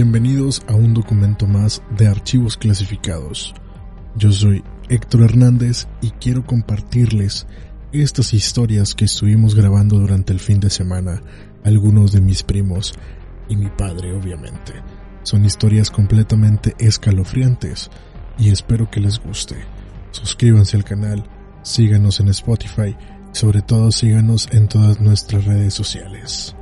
Bienvenidos a un documento más de archivos clasificados. Yo soy Héctor Hernández y quiero compartirles estas historias que estuvimos grabando durante el fin de semana, algunos de mis primos y mi padre obviamente. Son historias completamente escalofriantes y espero que les guste. Suscríbanse al canal, síganos en Spotify y sobre todo síganos en todas nuestras redes sociales.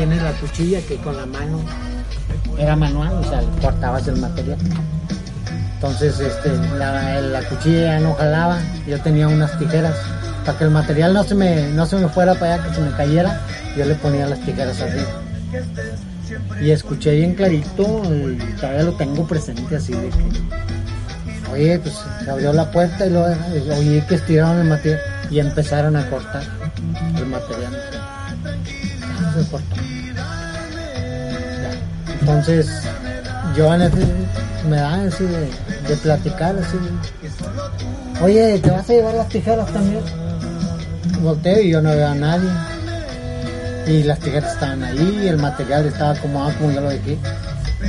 La máquina tiene la cuchilla que con la mano era manual, o sea, cortabas el material. Entonces, este, la, la cuchilla ya no jalaba, yo tenía unas tijeras. Para que el material no se me, no se me fuera para allá, que se me cayera, yo le ponía las tijeras arriba. Y escuché bien clarito, y todavía lo tengo presente así de que, oye, pues se abrió la puerta y luego, oye, que estiraron el material y empezaron a cortar el material. Entonces, yo en ese- me da así de, platicar, así oye, ¿te vas a llevar las tijeras también? Volteo y yo no veo a nadie. Y las tijeras estaban ahí, el material estaba como yo lo dejé.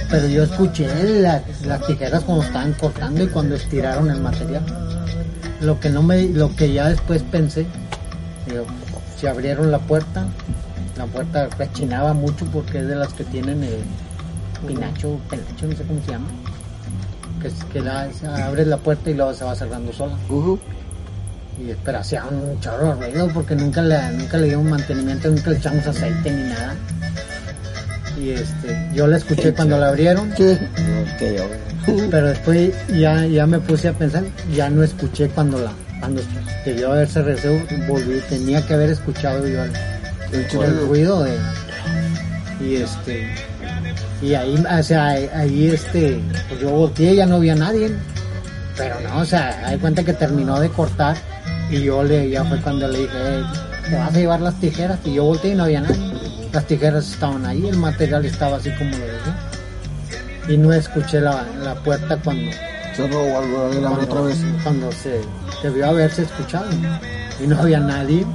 Pero yo escuché la- las tijeras cuando estaban cortando y cuando estiraron el material. Lo que no me, lo que ya después pensé, digo, si abrieron la puerta, la puerta rechinaba mucho porque es de las que tienen el pinacho, penacho, no sé cómo se llama. Que, es- que la, se abre la puerta y luego se va cerrando sola. Y pero hacía un chorro ruido porque nunca le, nunca le dimos mantenimiento, nunca le echamos aceite ni nada. Y este, yo la escuché cuando la abrieron, pero después ya, ya me puse a pensar, ya no escuché cuando la, cuando debió haberse regresado, volví, tenía que haber escuchado yo el, el ruido de, y este, y ahí, o sea, ahí, este, pues yo volteé y ya no había nadie, pero no, o sea, hay cuenta que terminó de cortar y yo le, ya fue cuando le dije, "Eh, te vas a llevar las tijeras y yo volteé y no había nadie, las tijeras estaban ahí, el material estaba así como lo dejé y no escuché la, la puerta cuando algo, otra vez. cuando se debió haberse escuchado. Y no había nadie.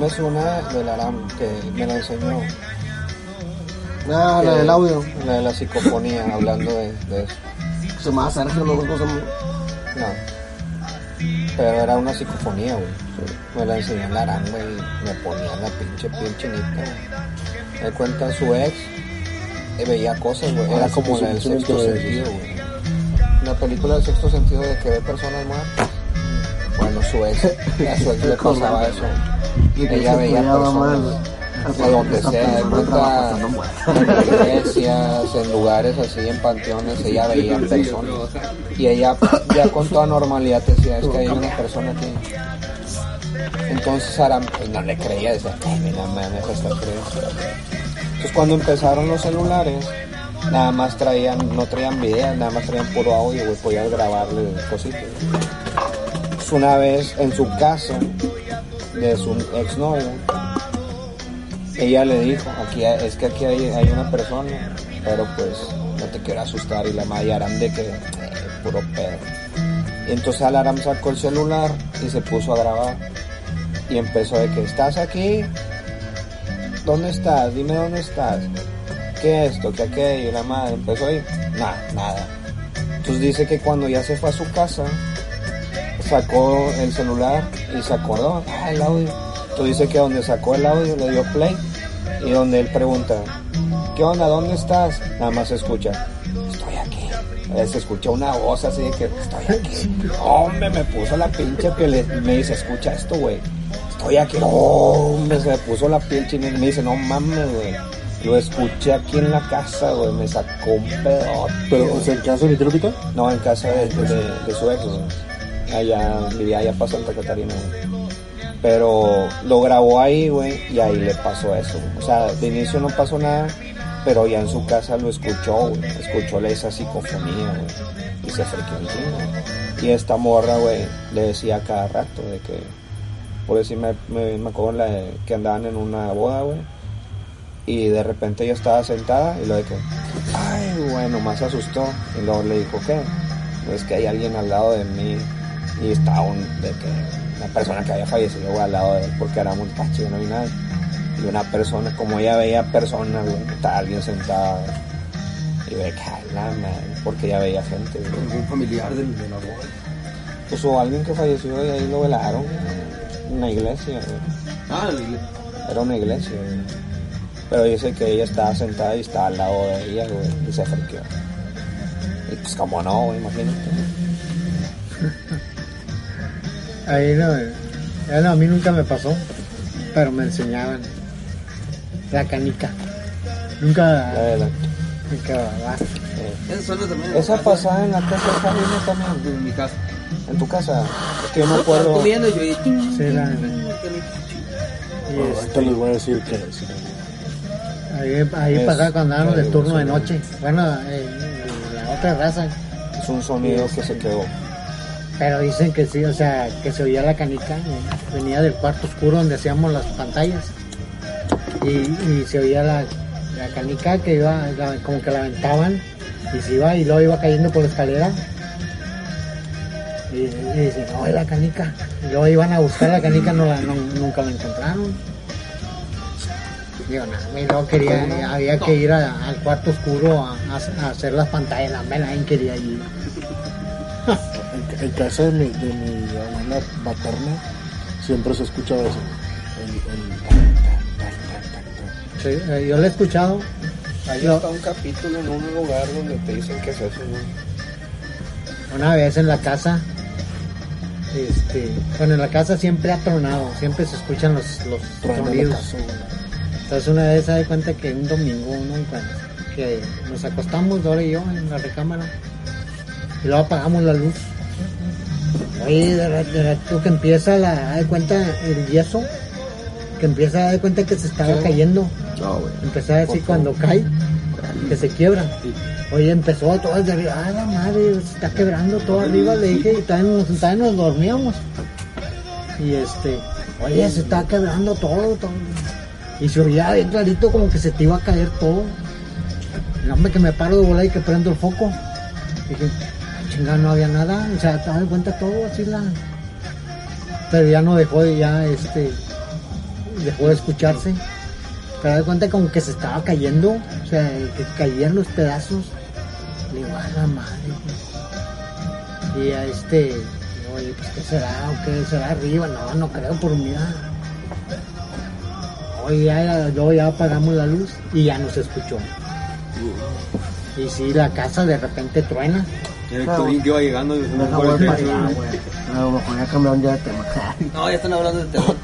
Me suena del Aram que me la enseñó. Ah, la del audio. La de la psicofonía, hablando de, de eso. Se llama Sergio, no no, no, No. Pero era una psicofonía, güey. Me la enseñó el Aram, güey. y Me ponía la pinche piel chinita. Me cuenta su ex. Y veía cosas, güey. Era Ah, sí, como la del sí, sí, sexto sí, sí. sentido, güey. La película del sexto sentido de que ve personas muertas. Bueno, su ex, a su ex le pasaba eso. Ella veía personas de donde sea, en en lugares así, en panteones, ella veía personas. Y ella ya con toda normalidad decía, es que hay una persona aquí. Entonces Aram pues, no le creía, decía, ay, mira, me deja estar creyendo. Entonces cuando empezaron los celulares, nada más traían, no traían video, nada más traían puro audio, güey, podías grabarle cositas. Entonces, una vez en su casa, de su exnovio, ella le dijo, aquí es que aquí hay, hay una persona, pero pues no te quiero asustar y la madre Aram de que eh, puro pedo. Y entonces al Aram sacó el celular y se puso a grabar. Y empezó de que estás aquí, ¿dónde estás? Dime dónde estás. ¿Qué esto? ¿Qué aquello? Y la madre empezó ahí, nada, nada. Entonces dice que cuando ya se fue a su casa, sacó el celular y se acordó, ah, el audio. Entonces dice que donde sacó el audio le dio play y donde él pregunta, ¿qué onda? ¿Dónde estás? Nada más se escucha, estoy aquí. Eh, Se escucha una voz así de que estoy aquí. Hombre, me puso la pinche piel. Me dice, escucha esto, güey. Estoy aquí. Hombre, se me puso la piel china y me dice, no mames, güey. Lo escuché aquí en la casa, güey, me sacó un pedo. Pero, o sea, en casa de mi No, en casa de, de- de su ex, güey. Allá, vivía allá para Santa Catarina, güey. Pero lo grabó ahí, güey, y ahí le pasó eso. O sea, de inicio no pasó nada, pero ya en su casa lo escuchó, güey. Escuchó esa psicofonía, güey. Y se frequeó un chingo. Y esta morra, güey, le decía cada rato de que, por decir, me, me, me acuerdo que andaban en una boda, güey. Y de repente ella estaba sentada y lo de que, ay, güey, nomás se asustó. Y luego le dijo, ¿qué? Es que hay alguien al lado de mí y estaba un, de que una persona que había fallecido al lado de él porque era muy y no había nadie. Y una persona, como ella veía personas, estaba alguien sentada. Y de que, ay, la porque ella veía gente. Algún familiar de, de la boda. Pues o alguien que falleció y ahí lo velaron, en una iglesia. Ah, el- Era una iglesia. Pero dice que ella estaba sentada y estaba al lado de ella, güey, y se friqueó. Y pues como no, imagínate. Ahí no, no, a mí nunca me pasó, pero me enseñaban la canica. Nunca, La verdad. nunca va. eh. Esa también. pasada en la casa ¿no? también. En mi casa. En tu casa. Es que yo me Estaba acuerdo. comiendo yo y Sí, la- ahorita les voy a decir que ahí ahí Es- pasaba cuando andábamos de turno de noche. Bueno, eh, la otra raza. Es un sonido que se quedó. Pero dicen que sí, o sea, que se oía la canica, venía del cuarto oscuro donde hacíamos las pantallas. Y, y se oía la, la canica que iba, la- como que la aventaban y se iba y luego iba cayendo por la escalera. Y, y dicen, no, es la canica. Y luego iban a buscar la canica, no la, no- nunca la encontraron. Digo, nada, y luego quería, había que ir a- al cuarto oscuro a, a- a hacer las pantallas, la nadie quería ir. En, en casa de mi, de mi abuela materna siempre se escucha eso. El, el. Sí, eh, yo lo he escuchado. Ahí Yo- está un capítulo en un lugar donde te dicen que es eso. Una vez en la casa, este, bueno, en la casa siempre ha tronado, siempre se escuchan los, los sonidos. Entonces una vez se da cuenta que un domingo, ¿no? Cuando- que nos acostamos, Dora y yo, en la recámara, y luego apagamos la luz. Oye, de, de rato que empieza la, de cuenta el yeso, que empieza a dar cuenta que se estaba cayendo. No, güey. Empezó a decir cuando cae, que se quiebra. Oye, empezó todo desde arriba. Ah, la madre, se está quebrando todo arriba. Le dije, y también nos, también nos dormíamos. Y este, oye, se está quebrando todo, todo. Y se oía bien clarito como que se te iba a caer todo. El hombre que me paro de volar y que prendo el foco. Dije, chingada, no había nada. O sea, te cuenta todo así la. Pero ya no dejó de, ya este, dejó de escucharse. Pero de cuenta como que se estaba cayendo, o sea, que caían los pedazos. Le digo, a la madre. pues". Y a este, oye, pues qué será, o qué será arriba, no, no creo por mira. Oye, ya, luego ya apagamos la luz y ya no se escuchó. Y sí, la casa de repente truena. El Héctorín que iba llegando y No, no, no, para allá, güey. No, mejor ya cambiaron ya de tema. ya están hablando de terror.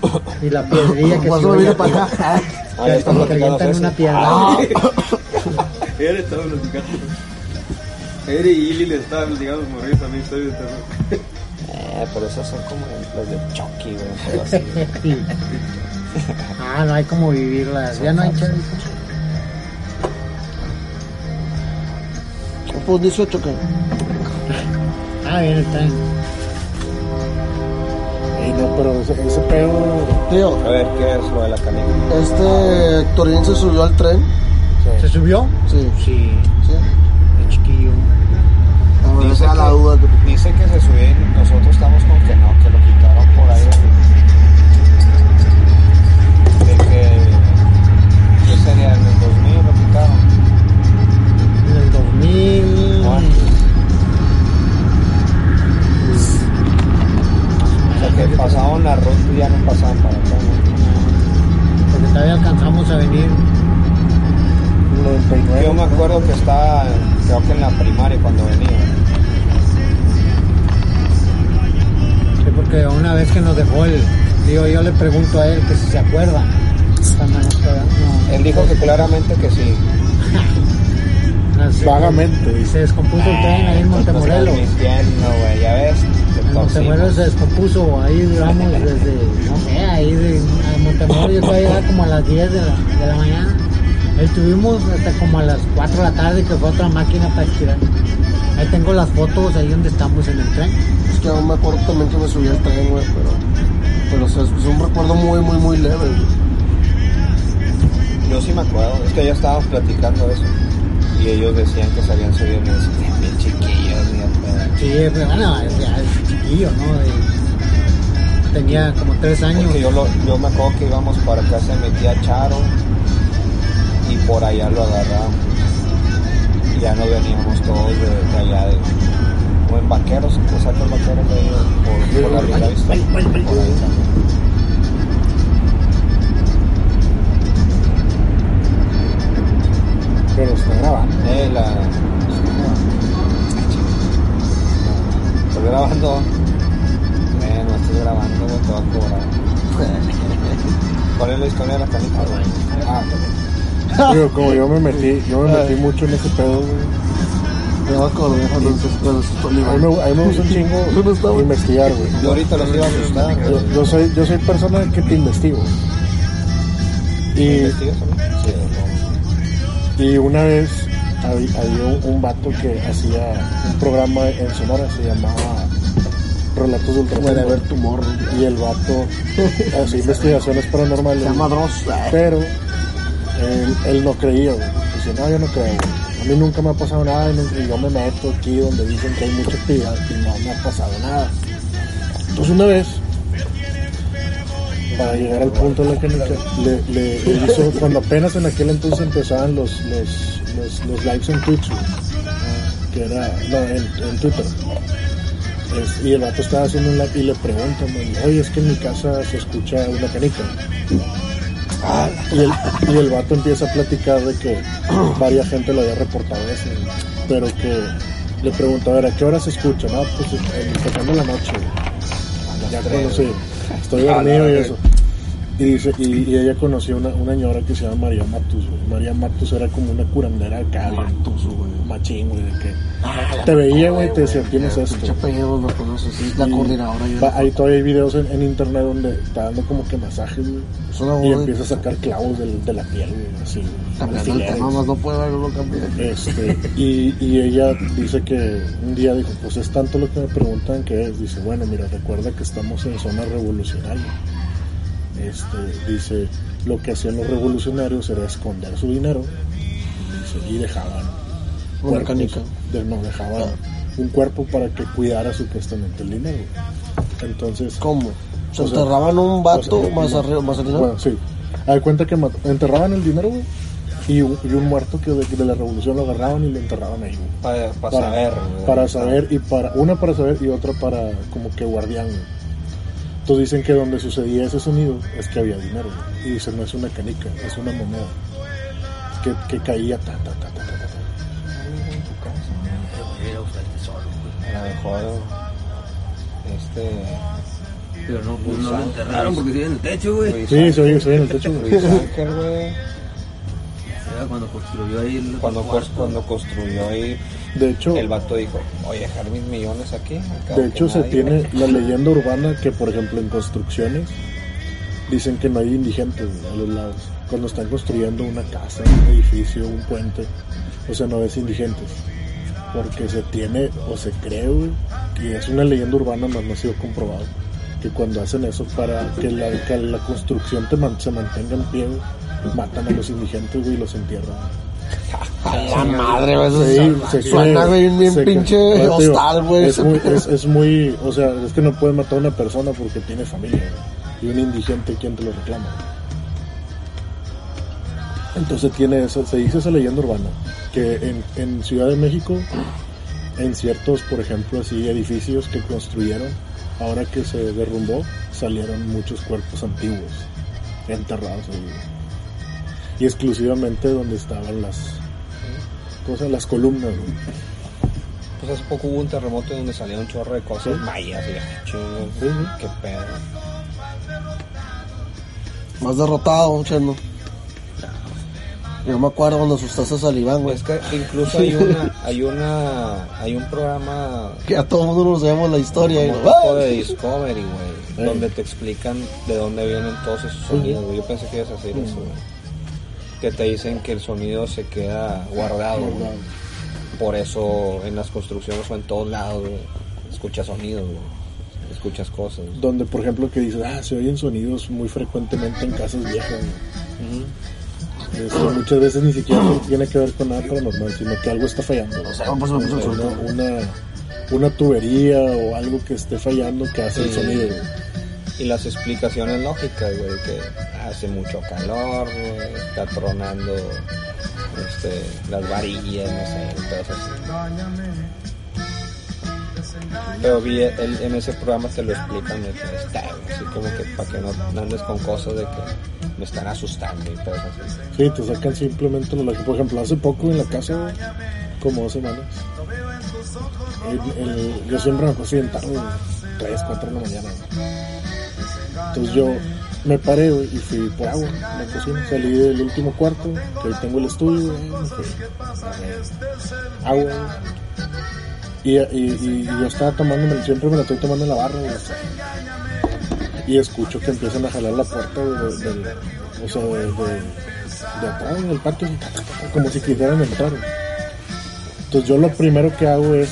Y la piedrilla que Por se vine para acá. Ya están como que platicando avientan eso. una piedra. Ah. Él estaba platicando. Él y Lili le estaban platicando como reyes también historias de terror. Eh, pero esos son como los de Chucky, güey. Sí. Ah, no hay como vivirlas. Ya no hay chavito. Pues 18 que. Ah, bien, está bien. Ey, no, pero ese, ese pedo. Tío, A ver, ¿qué es lo de la canica? este Héctorín se subió al tren. ¿Se subió? Sí, Sí, sí. el chiquillo. Dice esa es la que- duda que Dice que se subió y nosotros estamos con que no, le pregunto a él que si se acuerda. No. Él dijo que claramente que sí. No sé, Vagamente, dice. Se descompuso el tren ahí en Montemorelos. Estás mintiendo, güey, ya ves. En Montemorelos se descompuso, ahí duramos desde, no sé, ahí de a Montemorelos yo todavía llegaba como a las 10 de la, de la mañana. Ahí estuvimos hasta como a las 4 de la tarde que fue otra máquina para estirar. Ahí tengo las fotos ahí donde estamos en el tren. Es que aún me acuerdo también que me subí al tren, güey, pero. Pero o sea, es un recuerdo muy, muy, muy leve, güey. Yo sí me acuerdo, es que ya estábamos platicando eso. Y ellos decían que se habían subido y me decían, bien chiquillos, bien pedo". Sí, pero bueno, ya es chiquillo, ¿no? Tenía como 3 años. Porque yo, lo, yo me acuerdo que íbamos para casa de mi tía Charo y por allá lo agarramos. Y ya nos veníamos todos de, de allá, de, o en vaqueros, o sea, los vaqueros de ahí, por, por la Lindavista, por ahí también. Pero está grabando. Eh, la... Estoy grabando. Eh, no estoy grabando, te va a cobrar. ¿Cuál es la historia de la canica, güey? Ah, Digo, como yo me metí, yo me metí mucho en ese pedo, güey. Me va a los mí me, gusta un ¿Dónde chingo investigar, güey. yo ahorita los iba a asustar. Yo, yo soy, yo soy persona que te investigo. Y. Sí, y una vez hab- había un, un vato que hacía un programa en Sonora, se llamaba Relatos de Puede haber Ultratumba. tu morro. Y el vato hacía investigaciones paranormales. Se llama Dross. Pero él, él no creía, güey. Dice, no, yo no creo, güey. Mí nunca me ha pasado nada y, yo me meto aquí donde dicen que hay mucha actividad y no me ha pasado nada. Entonces una vez, para llegar al punto de la canica, le, hizo, cuando apenas en aquel entonces empezaban los, los, lives en Twitch, que era, no, en, en Twitter. Y el vato estaba haciendo un live y le preguntan, oye, es que en mi casa se escucha una canica. Y el, y el vato empieza a platicar de que varias gente lo había reportado eso, pero que le pregunta, a ver, ¿a qué hora se escucha? No, pues eh, empezando la noche. Ya conocí, estoy dormido y eso. Y dice, y, y ella conoció una, una señora que se llama María Matus, güey. María Matus era como una curandera acá, bien, machín, güey, de que te veía, güey, te decía, tienes esto. Apellido lo conoces, es la coordinadora. ya. va- Ahí todavía hay videos en, en internet donde está dando como que masajes, güey. Es una Y empieza a sacar clavos de la piel, güey, así, güey, no puede verlo. Este, y, y ella dice que un día dijo, pues es tanto lo que me preguntan que es. Dice, bueno, mira, recuerda que estamos en zona revolucionaria. Este, dice, lo que hacían los revolucionarios era esconder su dinero dice, y dejaban Una canica. de- no, dejaban un cuerpo para que cuidara supuestamente el dinero. Entonces, ¿Cómo? Se O sea, enterraban un vato o sea, más arriba, más arriba. bueno, sí. De cuenta que enterraban el dinero, güey, y un, y un muerto que de, de la revolución lo agarraban y lo enterraban ahí, güey. Para, para Para, saber. güey. para saber y para una para saber y otra para como que guardián. güey. Entonces dicen que donde sucedía ese sonido es que había dinero. Y dicen no es una canica, es una moneda que, que caía ta ta ta ta ta. ta. A lo mejor, este. Pero no, pues no lo enterraron porque sigue en el techo, güey. Sí, se oye, se oye en el techo. güey. Luis Ángel, güey. Era cuando construyó ahí el Cuando, cuando construyó ahí, De hecho, el vato dijo: Oye, dejar mis millones aquí. De hecho, se tiene la leyenda urbana que, por ejemplo, en construcciones dicen que no hay indigentes a los lados. Cuando están construyendo una casa, un edificio, un puente, o sea, no ves indigentes. Porque se tiene o se cree, y es una leyenda urbana, más no ha sido comprobado, que cuando hacen eso para que la, que la construcción te man- se mantenga en pie, matan a los indigentes y los entierran. La madre, güey. Sí, se- suena cree, bien, bien se pinche hostal, güey. Es es, es muy, o sea, es que no puedes matar a una persona porque tiene familia, güey. Y un indigente, ¿quién te lo reclama? Entonces tiene eso, se dice esa leyenda urbana, que en, en Ciudad de México, en ciertos, por ejemplo, así, edificios que construyeron, ahora que se derrumbó, salieron muchos cuerpos antiguos, enterrados ahí. Y exclusivamente donde estaban las cosas, las columnas, güey. Pues hace poco hubo un terremoto donde salía un chorro de cosas mayas y Sí, sí. qué pedo. Más derrotado, chendo. Yo me acuerdo cuando asustaste a Saliván, güey. Es que incluso hay una, hay una, hay un programa Que a todo el mundo nos sabemos la historia. como lo- tipo de Discovery, güey, donde te explican de dónde vienen todos esos sonidos, güey. Yo pensé que ibas a hacer eso, güey. Que te dicen que el sonido se queda guardado, güey. Por eso en las construcciones o en todos lados, güey, escuchas sonidos, güey. Escuchas cosas. Donde, por ejemplo, que dices, ah, se oyen sonidos muy frecuentemente en casas viejas. muchas veces ni siquiera tiene que ver con nada paranormal, sino que algo está fallando. O sea, una, una, una tubería o algo que esté fallando que hace el sonido. Y las explicaciones lógicas, güey, que hace mucho calor, güey, está tronando este, las varillas, no sé, cosas así. Pero vi en ese programa te lo explican de está, así como que para que no andes con cosas de que me están asustando y cosas así. Sí, te sacan simplemente por ejemplo, hace poco en la casa, como dos semanas, el- el- yo siempre me acuesto bien tarde, 3, 4 de la mañana. Entonces yo me paré y fui por agua en la cocina, salí del último cuarto, que ahí tengo el estudio, agua. Y, y, yo estaba tomando, siempre me la estoy tomando en la barra, y escucho que empiezan a jalar la puerta güey, de- del, o sea, de, de, atrás del patio, ta, ta, ta, como si quisieran entrar. Entonces yo lo primero que hago es,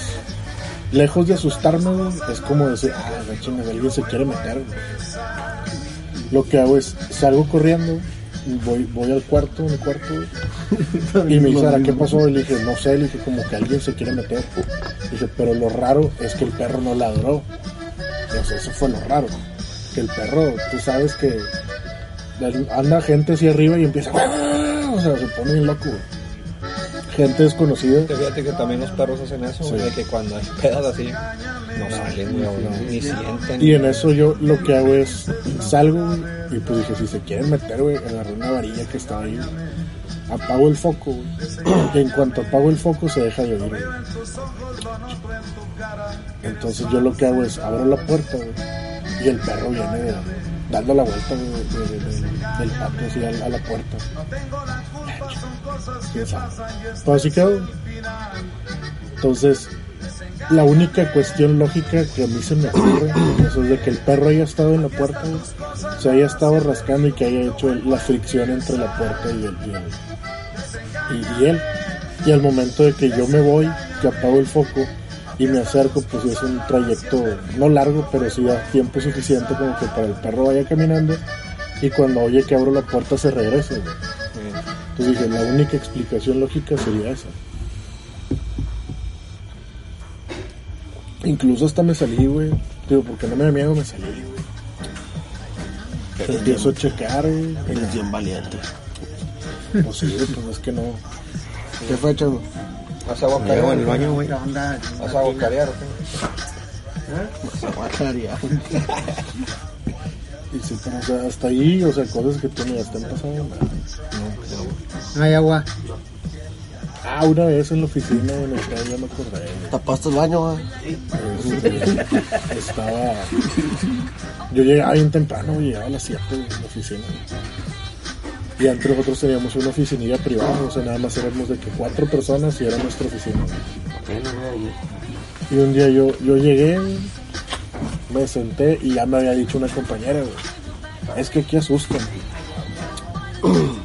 lejos de asustarme, es como decir, ah, la chingada, alguien se quiere meter. Lo que hago es, salgo corriendo, voy, voy al cuarto, mi cuarto, y me dice, "Ara, ¿qué pasó? Y le dije, no sé, le dije, como que alguien se quiere meter. Dije, pero lo raro es que el perro no ladró. Sea, eso fue lo raro. Que el perro, tú sabes que anda gente así arriba y empieza, o sea, se pone bien loco. güey. Gente desconocida. Fíjate que también los perros hacen eso, güey, de que cuando hay pedas así, no salen, ni sienten. Y en eso yo lo que hago es salgo y pues dije, si se quieren meter, güey, agarré una varilla que estaba ahí, apago el foco, güey. En cuanto apago el foco se deja de oír, güey. Entonces yo lo que hago es abro la puerta, güey, y el perro viene dando la vuelta del patio así a, a la puerta. Pero así quedó. Entonces, la única cuestión lógica que a mí se me ocurre eso es de que el perro haya estado en la puerta, güey, se haya estado rascando y que haya hecho la fricción entre la puerta y el, y, y- él. Y al momento de que yo me voy, que apago el foco y me acerco, pues es un trayecto no largo, pero sí da tiempo suficiente como que para el perro vaya caminando y cuando oye que abro la puerta se regrese. güey. Entonces dije, la única explicación lógica sería esa. Incluso hasta me salí, güey. Digo, porque no me da miedo, me salí, güey. Empiezo a checar, güey. Eres bien valiente. Pues sí, güey, pues es que no. ¿Qué fue, chendo? ¿Vas a? Luego en el baño, güey. ¿Vas a bocarear o qué? Se va a carear. Y sí, pero o sea, hasta ahí, o sea, cosas que tú me están pasando. No hay agua. Ah, una vez en la oficina, en el que ya me acordé. Tapaste el baño. Este, estaba. Yo llegaba bien temprano, llegaba a las 7 en la oficina. Y antes nosotros teníamos una oficinilla privada, o sea, nada más éramos de que cuatro personas y era nuestra oficina. Y un día yo, yo llegué, me senté y ya me había dicho una compañera, güey, es que aquí asustan.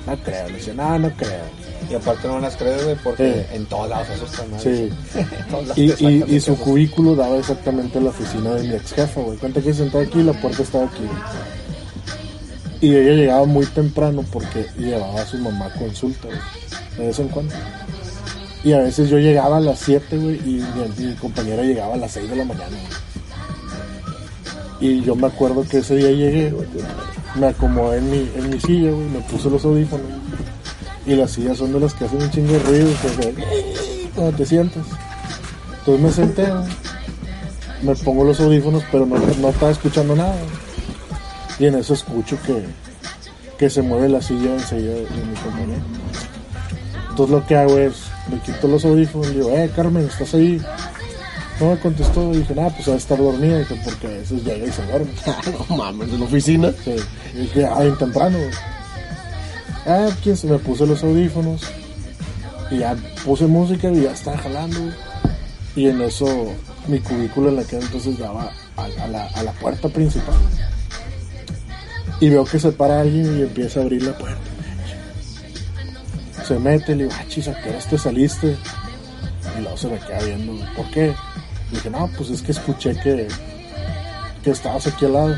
No creo, le decía, no, no creo. Y aparte no las crees, güey, porque Sí. en todos lados asustan más. Sí. Y, y, y su cubículo daba exactamente a la oficina de mi ex jefa, güey. Cuenta que sentado aquí y la puerta estaba aquí. Y ella llegaba muy temprano porque llevaba a su mamá a consulta, güey. De vez en cuando. Y a veces yo llegaba a las 7, güey, y mi, mi compañera llegaba a las 6 de la mañana, güey. Y yo me acuerdo que ese día llegué, me acomodé en mi, en mi silla, güey, me puse los audífonos. Y las sillas son de las que hacen un chingo de ruido, que se- cuando te sientas. Entonces me senté, me pongo los audífonos, pero no, no estaba escuchando nada. Y en eso escucho que, que se mueve la silla enseguida de mi compañero. Entonces lo que hago es, me quito los audífonos y digo, eh, Carmen, ¿estás ahí? No me contestó, dije, nada, pues va a estar dormida, dije, porque a veces llega y se duerme. no mames, en la oficina. Sí, y dije, ah, bien temprano, güey. Ah, ¿quién se me puse los audífonos? Y ya puse música y ya estaba jalando, güey. Y en eso, mi cubículo en la que entonces daba a, a la, a la puerta principal. Y veo que se para alguien y empieza a abrir la puerta. Se mete, le digo, ah, chis, ¿a qué horas te saliste? Y luego se me queda viendo, ¿por qué? Dije, no, pues es que escuché que, que estabas aquí al lado.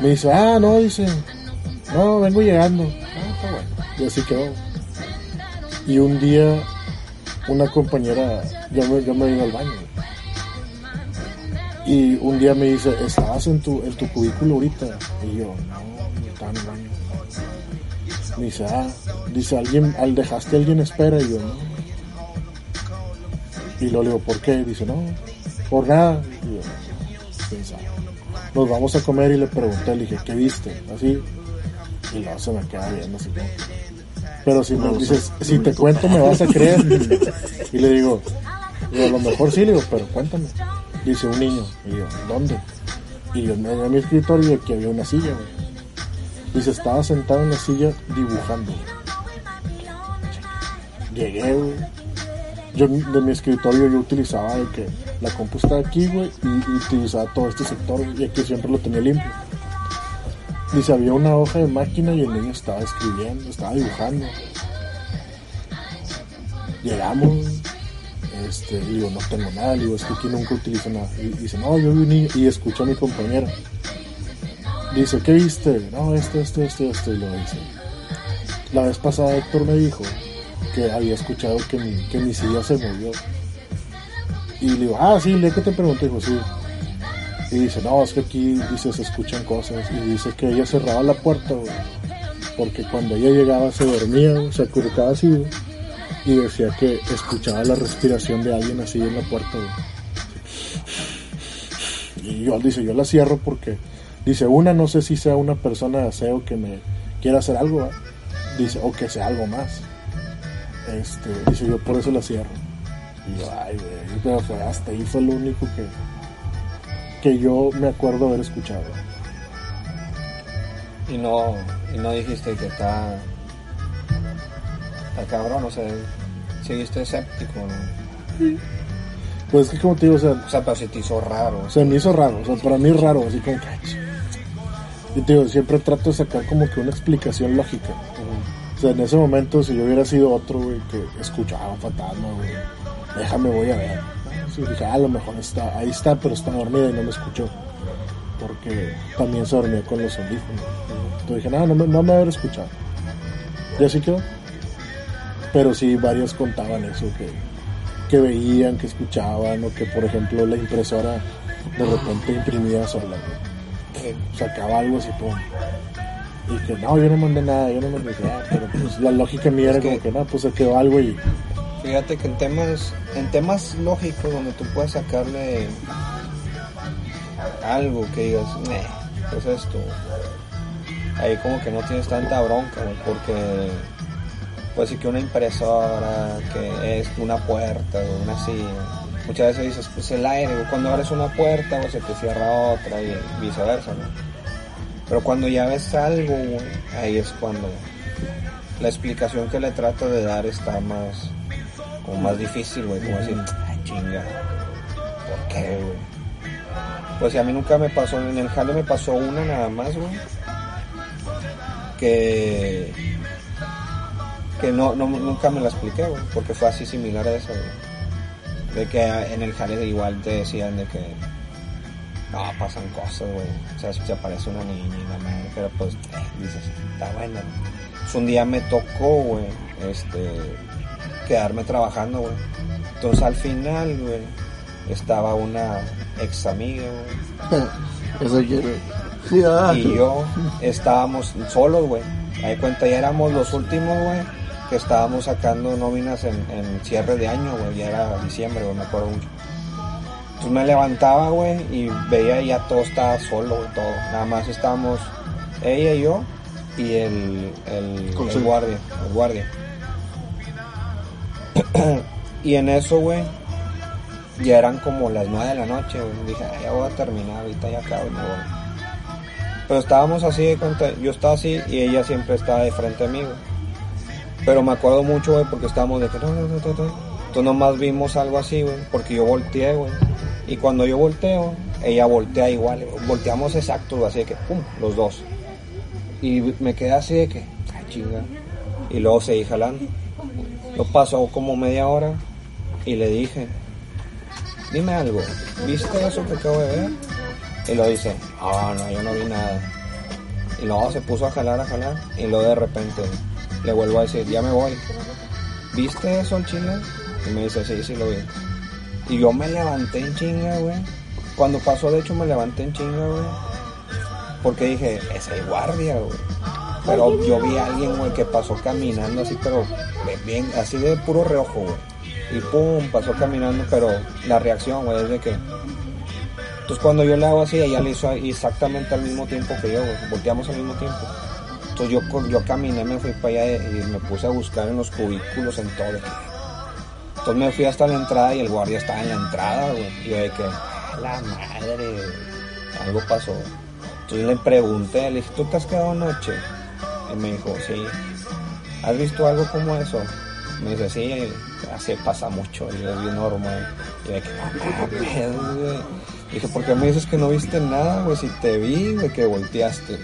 Me dice, ah, no, dice, no, vengo llegando. Ah, está bueno. Y así quedó. Y un día, una compañera, yo me, yo me al baño. Y un día me dice, ¿estabas en tu, en tu cubículo ahorita? Y yo, no, estaba en el baño. Me dice, ah, dice, ¿alguien, al dejaste alguien espera? Y yo, no. Y luego le digo, ¿por qué? Dice, no, por nada. Y yo, "¿Quién sabe?". Nos vamos a comer y le pregunté, le dije, ¿qué viste? Así. Y luego se me queda viendo así como. Pero si me dices, si te cuento me vas a creer. Y le digo, a lo mejor sí, le digo, pero cuéntame. Dice un niño. Y yo, ¿dónde? Y yo me a mi escritorio y aquí había una silla, güey. Dice, estaba sentado en la silla dibujando. Llegué, güey. Yo de mi escritorio yo utilizaba de que la compu estaba aquí, güey, y, utilizaba todo este sector, y aquí siempre lo tenía limpio. Dice, había una hoja de máquina y el niño estaba escribiendo, estaba dibujando. Llegamos, este, y digo, no tengo nada, digo, es que aquí nunca utilizo nada. Y dice, no, yo vi un niño, y escucho a mi compañera. Dice, ¿qué viste? No, esto, esto, esto, esto, y lo dice. La vez pasada Héctor me dijo que había escuchado que mi, que mi se movió. Y le digo, ah, sí, le que te pregunté, dijo, sí. Y dice, no, es que aquí, dice, se escuchan cosas. Y dice que ella cerraba la puerta, güey. Porque cuando ella llegaba se dormía, se acurrucaba así, güey. Y decía que escuchaba la respiración de alguien así en la puerta. Y yo, dice, yo la cierro porque, dice, una, no sé si sea una persona de aseo que me quiera hacer algo, dice, o que sea algo más. Este, yo por eso la cierro. Y yo, ay, güey, pero fue hasta ahí fue lo único que, que yo me acuerdo haber escuchado. Y no, y no dijiste que está. Está cabrón, o sea, seguiste escéptico, ¿no? Pues es que como te digo, o sea, O sea, pero se te hizo raro. se me hizo raro, o sea, para mí es raro, así como ch- Y te digo, siempre trato de sacar como que una explicación lógica. En ese momento, si yo hubiera sido otro, güey, que escuchaba un fantasma, güey, déjame, voy a ver. Dije, "Ah, a lo mejor está, ahí está, pero está dormida y no me escuchó. Porque también se dormía con los audífonos. Entonces dije, no, no me, no me haber escuchado. Y así quedó. Pero sí, varios contaban eso, que, que veían, que escuchaban, o que, por ejemplo, la impresora de repente imprimía sola, güey. Sacaba algo así, pum. Y que no, yo no mandé nada, yo no mandé nada. Pero pues la lógica mía era Es como que- que no, pues se quedó algo y Fíjate que en temas, en temas lógicos donde tú puedes sacarle algo que digas, "Neh, ¿qué es esto? Ahí como que no tienes tanta bronca, porque pues sí que una impresora, que es una puerta, o una silla. Muchas veces dices, pues el aire, cuando abres una puerta, o se te cierra otra y viceversa, ¿no? Pero cuando ya ves algo, güey, ahí es cuando la explicación que le trato de dar está más como más difícil, güey, como decir, ay chinga, ¿por qué, güey? Pues sí, a mí nunca me pasó, en el jale me pasó una nada más, güey, que que no, no nunca me la expliqué, güey, porque fue así similar a eso, güey. De que en el jale igual te decían de que no, pasan cosas, güey. O sea, se aparece una niña y la madre, pero pues, eh, dices, está bueno. Pues un día me tocó, güey, este, quedarme trabajando, güey. Entonces al final, güey, estaba una ex amiga, güey, Eso quiere. Ya. y yo estábamos solos, güey. Ahí cuenta, ya éramos los últimos, güey, que estábamos sacando nóminas en, en cierre de año, güey. Ya era diciembre, güey, me acuerdo mucho. Entonces me levantaba, güey, y veía ya todo estaba solo, güey, todo. Nada más estábamos ella y yo y el, el, el guardia, el guardia. y en eso, güey, ya eran como las 9 de la noche, güey. Dije, "Ay, ya voy a terminar, ahorita ya acabo y me voy. Pero estábamos así de cuenta, yo estaba así y ella siempre estaba de frente a mí, güey. Pero me acuerdo mucho, güey, porque estábamos de que... "No, no, no, no, no". Entonces nomás vimos algo así, güey, porque yo volteé, güey. Y cuando yo volteo, ella voltea igual, volteamos exactos, güey, así de que, pum, los dos. Y me quedé así de que, ay, chinga. Y luego seguí jalando. Lo pasó como media hora y le dije, dime algo, ¿viste eso que acabo de ver? Y lo dice, ah, no, yo no vi nada. Y luego se puso a jalar, a jalar. Y luego de repente le vuelvo a decir, ya me voy. ¿Viste eso el chile? Y me dice, sí, sí lo vi. Y yo me levanté en chinga, güey. Cuando pasó, de hecho, me levanté en chinga, güey. Porque dije, es el guardia, güey. Pero yo vi a alguien, güey, que pasó caminando así, pero bien, así de puro reojo, güey. Y pum, pasó caminando, pero la reacción, güey, es de que. Entonces cuando yo le hago así, ella le hizo exactamente al mismo tiempo que yo, güey. Volteamos al mismo tiempo. Entonces yo, yo caminé, me fui para allá y me puse a buscar en los cubículos, en todo. De Entonces me fui hasta la entrada y el guardia estaba en la entrada, güey. Y yo de que, "A la madre, algo pasó. Entonces le pregunté, le dije, ¿tú te has quedado anoche? Y me dijo, sí. ¿Has visto algo como eso? Me dice, sí, así pasa mucho, y es normal. Y de que, no güey. Dije, ¿por qué me dices que no viste nada, güey? Si te vi, güey, que volteaste.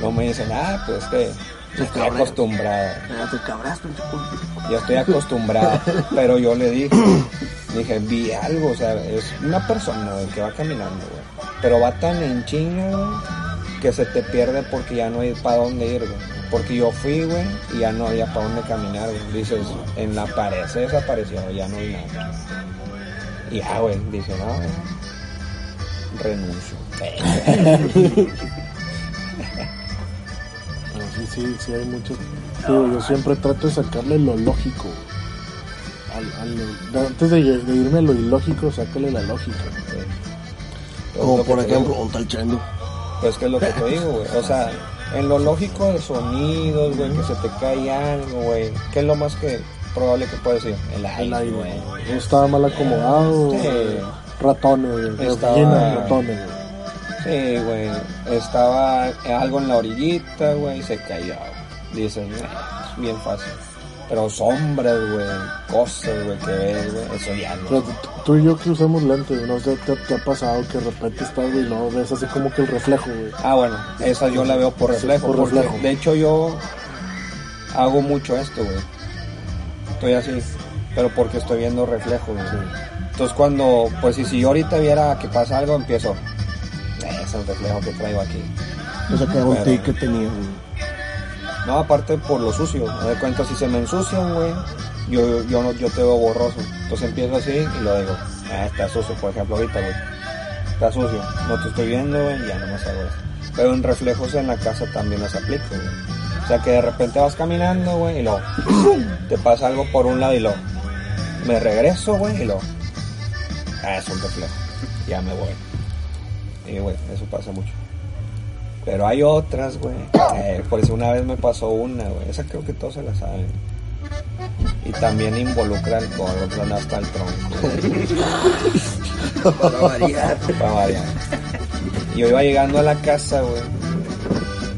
No me dice nada, pues es que estoy acostumbrada. Te cabras. Ya estoy acostumbrada, pero yo le dije, dije, vi algo, o sea, es una persona que va caminando, güey. Pero va tan en chinga, güey, que se te pierde porque ya no hay para dónde ir, güey. Porque yo fui, güey, y ya no había para dónde caminar, güey. Dices, en la pared se desapareció, ya no hay nada. Y ya, güey, dice, no, güey, renuncio. Sí, sí, hay muchos. Digo, yo siempre trato de sacarle lo lógico. Al, al- de- antes de, de irme a lo ilógico, sácale la lógica. Como lo que por ejemplo, un tal chendo. Pues que es lo que te digo, güey. O sea, en lo lógico de sonidos, güey, que se te cae algo, güey. ¿Qué es lo más que probable que puedes decir? El aire, El aire, güey. No estaba mal acomodado. Sí. Ratones. Estaba- Llena de ratones, güey. Sí, güey. Estaba algo en la orillita, güey, y se cayó. Dices, "Nah, es bien fácil. Pero sombras, güey, cosas, güey, que ves, güey, eso ya no. Pero tú y yo que usamos lentes, no sé, te, te ha pasado que de repente estás, güey, y luego ves así como que el reflejo, güey. Ah, bueno, esa yo la veo por reflejo. por porque, reflejo. De hecho, yo hago mucho esto, güey. Estoy así, pero porque estoy viendo reflejo, güey. Entonces, cuando, pues, si yo ahorita viera que pasa algo, empiezo. "Eh, Es el reflejo que traigo aquí. O sea, que Pero- volteé que tenía, güey. No, aparte por lo sucio. Me doy cuenta, si se me ensucian, güey, yo, yo, no, yo te veo borroso. Entonces empiezo así y lo digo, ah, está sucio, por ejemplo, ahorita, güey. Está sucio. No te estoy viendo, güey, ya no más hago eso. Pero en reflejos en la casa también las aplico, güey. O sea que de repente vas caminando, güey, y luego te pasa algo por un lado y luego me regreso, güey, y luego ah, es un reflejo. Ya me voy. Y, güey, eso pasa mucho. Pero hay otras, güey. Eh, por eso una vez me pasó una, güey. Esa creo que todos se la saben. Y también involucra alcohol, otro hasta el tronco. Para variar. Para variar. Yo iba llegando a la casa, güey.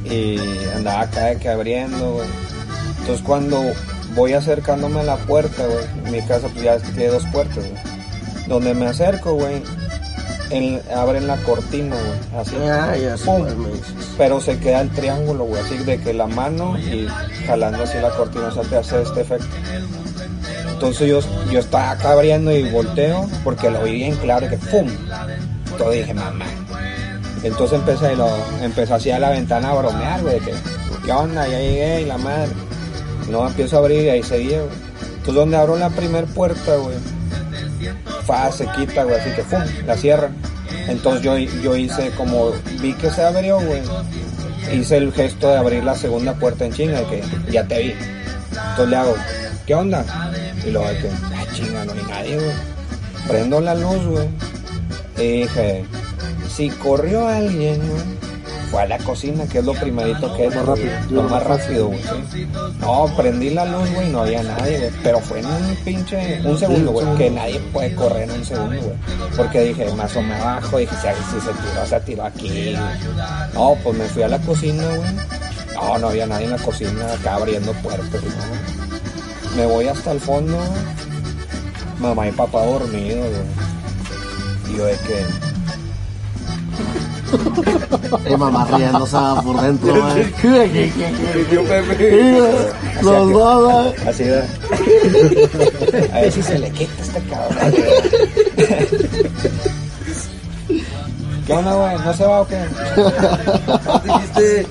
Y andaba acá de que abriendo, güey. Entonces cuando voy acercándome a la puerta, güey. Mi casa pues ya tiene dos puertas, güey. Donde me acerco, güey. En- abren la cortina, güey. Así. Ah, ya Pum. pero se queda el triángulo, güey, así de que la mano y jalando así la cortina, o sea, te hace este efecto. Entonces yo, yo estaba acá abriendo y volteo porque lo vi bien claro y que ¡pum! Entonces dije, mamá. Entonces empecé, y lo, empecé así a la ventana a bromear, güey, de que, ¿qué onda? Ya llegué y la madre. Luego empiezo a abrir y ahí seguía, güey. Entonces donde abro la primer puerta, güey, se quita, güey, así que ¡pum! La cierra. Entonces yo, yo hice como, vi que se abrió, güey. Hice el gesto de abrir la segunda puerta en chinga, que ya te vi. Entonces le hago, ¿qué onda? Y luego que, ah, chinga, no hay nadie, güey. Prendo la luz, güey. Y dije, si corrió alguien, güey, fue a la cocina, que es lo primerito que es. Más rápido, Lo más rápido, güey. sí. No, prendí la luz, güey, no había nadie, güey. Pero fue en un pinche, un segundo, güey, que nadie puede correr en un segundo, güey. Porque dije, más o menos abajo, dije, si, se tiró, se tiró aquí. No, pues me fui a la cocina, güey. No, no había nadie en la cocina acá abriendo puertas, ¿no? Me voy hasta el fondo. Mamá y papá dormidos, güey. Y yo de que, Y mamá riéndose por dentro, güey. Yo, Pepe. Los dos, güey. así de. A ver si se le quita este cabrón. ¿Qué onda, güey? ¿No se va o qué? Dijiste,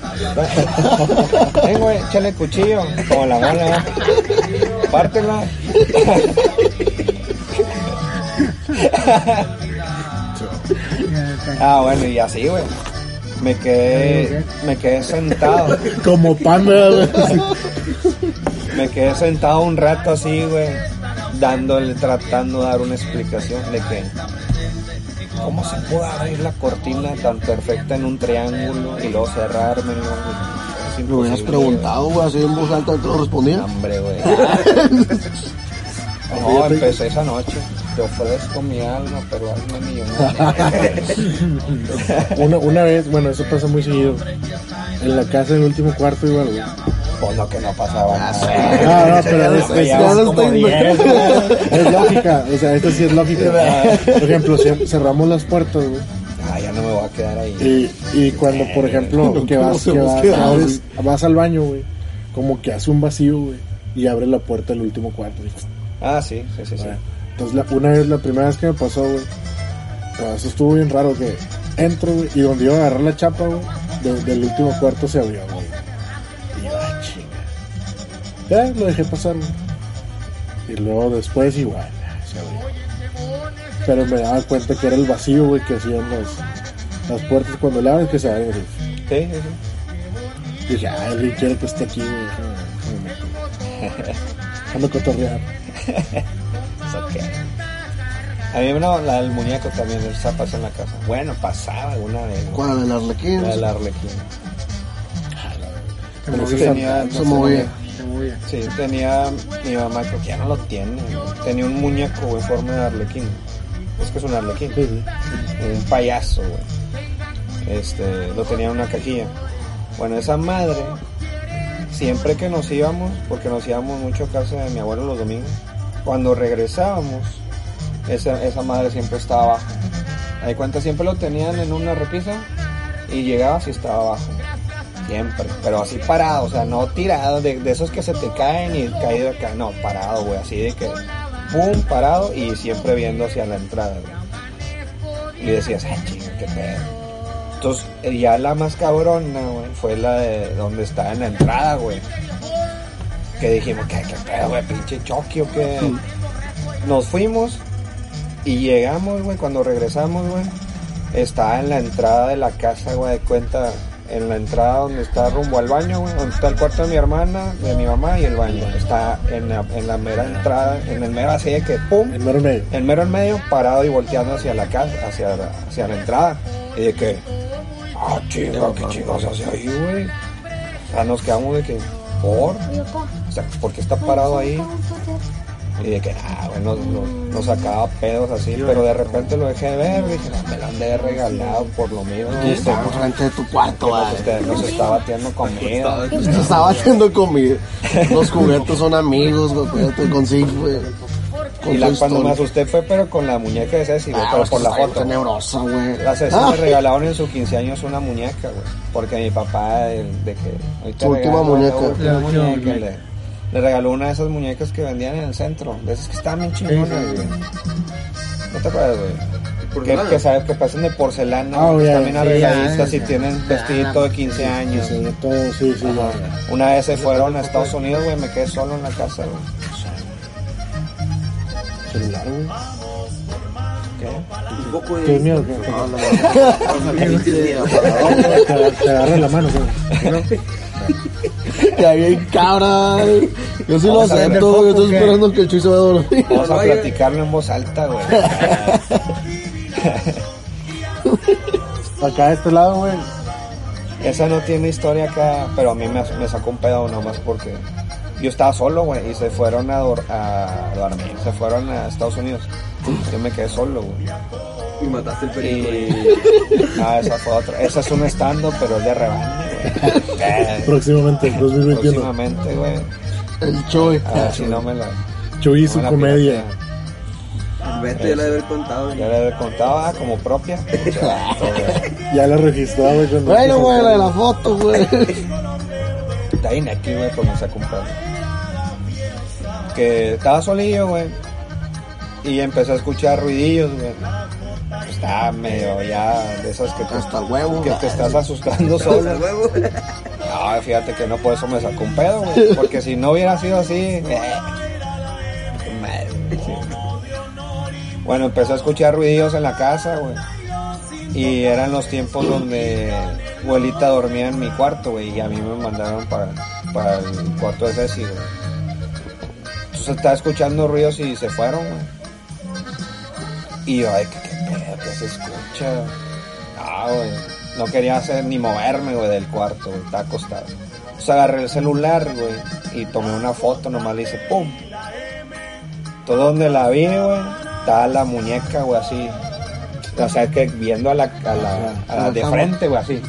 Ven, güey, échale cuchillo. Como la mala, ¿eh? Pártela. ah, bueno, y así, güey. Me quedé, me quedé sentado. Como panda, güey. Me quedé sentado un rato así, güey, dándole, tratando de dar una explicación de que cómo se pudo abrir la cortina tan perfecta en un triángulo y luego cerrármelo. Es Me hubieras preguntado, güey, así en voz alta te lo respondía. Hombre, güey. No, empecé esa noche. Te ofrezco mi alma, pero alma millonaria. Una, una vez, bueno, eso pasa muy seguido. En la casa del último cuarto igual, güey. Pues no, que no pasaba Ah, nada. No, no, pero es, es- Ya lo estoy- 10, güey. es lógica. O sea, esto sí es lógica. Por ejemplo, cer- cerramos las puertas, güey. Ah, ya no me voy a quedar ahí. Y, y cuando, por ejemplo, que ¿Cómo vas, que vas, abres- vas al baño, güey, como que hace un vacío, güey, y abre la puerta del último cuarto. güey. Ah, sí, sí, sí, sí. Entonces, la- una vez, la primera vez que me pasó, güey, pues, eso estuvo bien raro, que entro, güey, y donde iba a agarrar la chapa, güey, de- del último cuarto se abrió, güey. Y yo, ah, chinga. Ya, lo dejé pasar, güey. Y luego después igual, se abrió. Pero me daba cuenta que era el vacío, güey, que hacían las, las puertas cuando le abren que se abren. güey. Sí, sí, sí. Dije, ah, alguien quiere que esté aquí, güey. Déjame cotorrear. Qué. A mí no, la del muñeco también, esa pasa en la casa. Bueno, pasaba alguna vez. güey. ¿Cuál? ¿El Arlequín? La del arlequín. Pero sí Tenía, Se movía. Se movía. Sí, tenía mi mamá, creo que ya no lo tiene. Tenía un muñeco, en forma de arlequín. Es que es un arlequín. Sí, sí. Un payaso, güey. Este, lo tenía en una cajilla. Bueno, esa madre, siempre que nos íbamos, porque nos íbamos mucho a casa de mi abuelo los domingos, cuando regresábamos, esa, esa madre siempre estaba abajo. Ahí cuenta, siempre lo tenían en una repisa y llegabas y estaba abajo. Siempre, pero así parado, o sea, no tirado, de, de esos que se te caen y caído acá, no, parado, güey, así de que, pum, parado y siempre viendo hacia la entrada, güey. Y decías, ay, chinga, qué pedo. Entonces, ya la más cabrona, güey, fue la de donde está en la entrada, güey. Que dijimos, ¿qué, qué pedo, güey, pinche choque o qué? Nos fuimos y llegamos, güey, cuando regresamos, güey, está en la entrada de la casa, güey, de cuenta, en la entrada donde está rumbo al baño, güey, donde está el cuarto de mi hermana, de mi mamá y el baño. Está en la, en la mera entrada, en el mero así de que, pum, El mero medio. el mero en medio, parado y volteando hacia la casa, hacia la, hacia la entrada. Y de que, ah, chinga, qué chingados hace ahí, güey. O sea, nos quedamos de que, ¿por? O sea, ¿por qué está parado ahí? Y de que, ah, güey, nos, nos, nos sacaba pedos así, pero de repente lo dejé de ver, dije, no, me lo han de haber regalado por lo mismo. Y estaba enfrente de tu cuarto, Nos, güey. este, nos estaba batiendo comida. Se estaba haciendo comida. Los juguetes son amigos, güey. Cuídate con sí, güey. Con Y la, cuando me asusté fue pero con la muñeca de Ceci, güey, Ah, pero pues por la está foto. tenebrosa, güey. La Ceci Ah, me regalaron en sus 15 años una muñeca, güey. Porque mi papá, de, de que. Su última muñeca. la última La muñeca. Le, regaló una de esas muñecas que vendían en el centro. De esas que estaban bien chingonas, Sí, sí, güey. ¿No te acuerdas, güey? Que, que, sabes que parecen de porcelana, Ah, güey, ya, también sí, arregladitas ya, y tienen vestidito de 15 Y años. se ve todo, sí, sí. Una vez se fueron a Estados Unidos, güey, me quedé solo en la casa, güey. Celular, güey. ¿Qué? Miedo, te agarra la mano, güey. Ya bien güey. Yo sí lo acepto. Yo estoy esperando que el Chuy se va a dormir. Vamos a platicarlo en voz alta, güey. Acá de este lado, güey. Esa no tiene historia acá, pero a mí me, me sacó un pedo nomás porque yo estaba solo, güey, y se fueron a, dor- a dormir, se fueron a Estados Unidos. Yo me quedé solo, güey. Y mataste el perico. Y... Ah, esa fue otra. Esa es un estando, pero es de rebaño, Próximamente, 2021. Próximamente, güey. El Choy. A ver si no me la... Chuy y su me la comedia. Vete, ya la de haber contado. Ya le contaba como propia. Ya la registró, güey. Bueno, güey, la de la foto, güey. Está ahí aquí, güey, pedo. Que estaba solillo, güey. Y empecé a escuchar ruidillos, güey. Estaba medio ya de esas que te, Hasta el huevo. que te estás asustando solo. No, fíjate que no, por eso me sacó un pedo, güey. Porque si no hubiera sido así. eh, qué madre, sí. Bueno, empecé a escuchar ruidillos en la casa, güey. Y eran los tiempos donde abuelita dormía en mi cuarto, güey. Y a mí me mandaron para, para el cuarto de Ceci, güey. Entonces estaba escuchando ruidos y se fueron, güey. Y yo, ay, qué, qué se escucha. Ah, güey. No quería hacer ni moverme, güey, del cuarto, güey. Estaba acostado. Entonces agarré el celular, güey. Y tomé una foto, nomás le hice pum. Todo donde la vi, güey. Estaba la muñeca, güey, así. O sea, que viendo a la, a la, a la de frente, güey, así.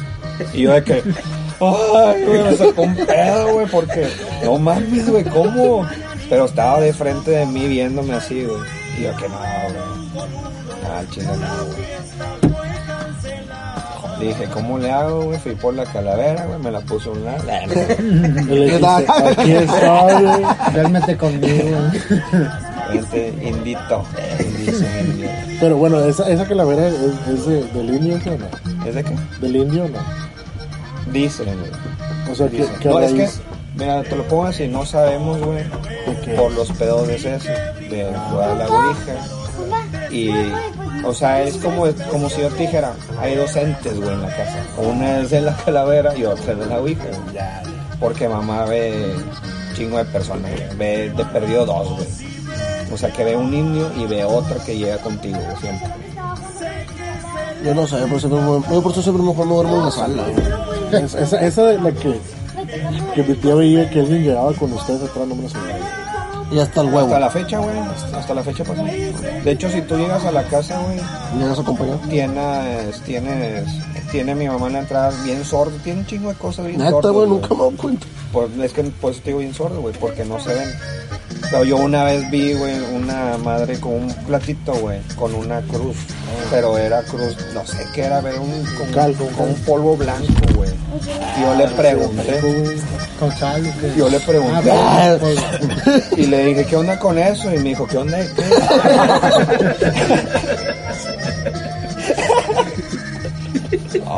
Y yo de que, ay, güey, me sacó un pedo, güey, porque, no mames, güey, ¿cómo? Pero estaba de frente de mí viéndome así, güey. Y yo que no, güey. Ah, chinga, no, güey. Dije, ¿cómo le hago, güey? Fui por la calavera, güey, me la puse a un lado. Aquí estoy, güey. Duérmete conmigo. Vente, indito. Indito. Pero bueno, esa, esa calavera es, es de- del indio, ¿sí o no? ¿Es de qué? Del indio, ¿no? Dicen, güey. O sea, que, Dicen. que a No, es que, mira, te lo pongo así, no sabemos, güey, que... por los pedos de Ceci, de jugar a la ouija. Y, o sea, es como, como si yo te dijera, hay dos entes, güey, en la casa. Una es de la calavera y otra es de la ouija. Porque mamá ve chingo de personas, güey. Ve de perdido dos, güey. O sea, que ve un indio y ve otro que llega contigo, güey, siempre. Yo no sé, por eso, yo por eso siempre mejor me duermo en la sala, güey. Es- esa, esa de la que, que mi tía veía que alguien llegaba con ustedes atrás, no me la sabía. Y hasta el huevo. Hasta la fecha, güey. Hasta la fecha pasa. De hecho, si tú llegas a la casa, güey, ¿Me vas a acompañar? tienes, tienes, tiene mi mamá en la entrada bien sordo, tiene un chingo de cosas bien Neta, sordas, güey, nunca me doy cuenta. Pues, es que por eso te digo bien sordo, güey, porque no se ven. Pero yo una vez vi, güey, una madre con un platito, güey, con una cruz. Pero era cruz, no sé qué era, era un, con, Cal, con un polvo blanco, güey. Y yo le pregunté, Con sal. ¿o qué? yo le pregunté, Ah, pues, y le dije, ¿qué onda con eso? Y me dijo, ¿qué onda? qué?"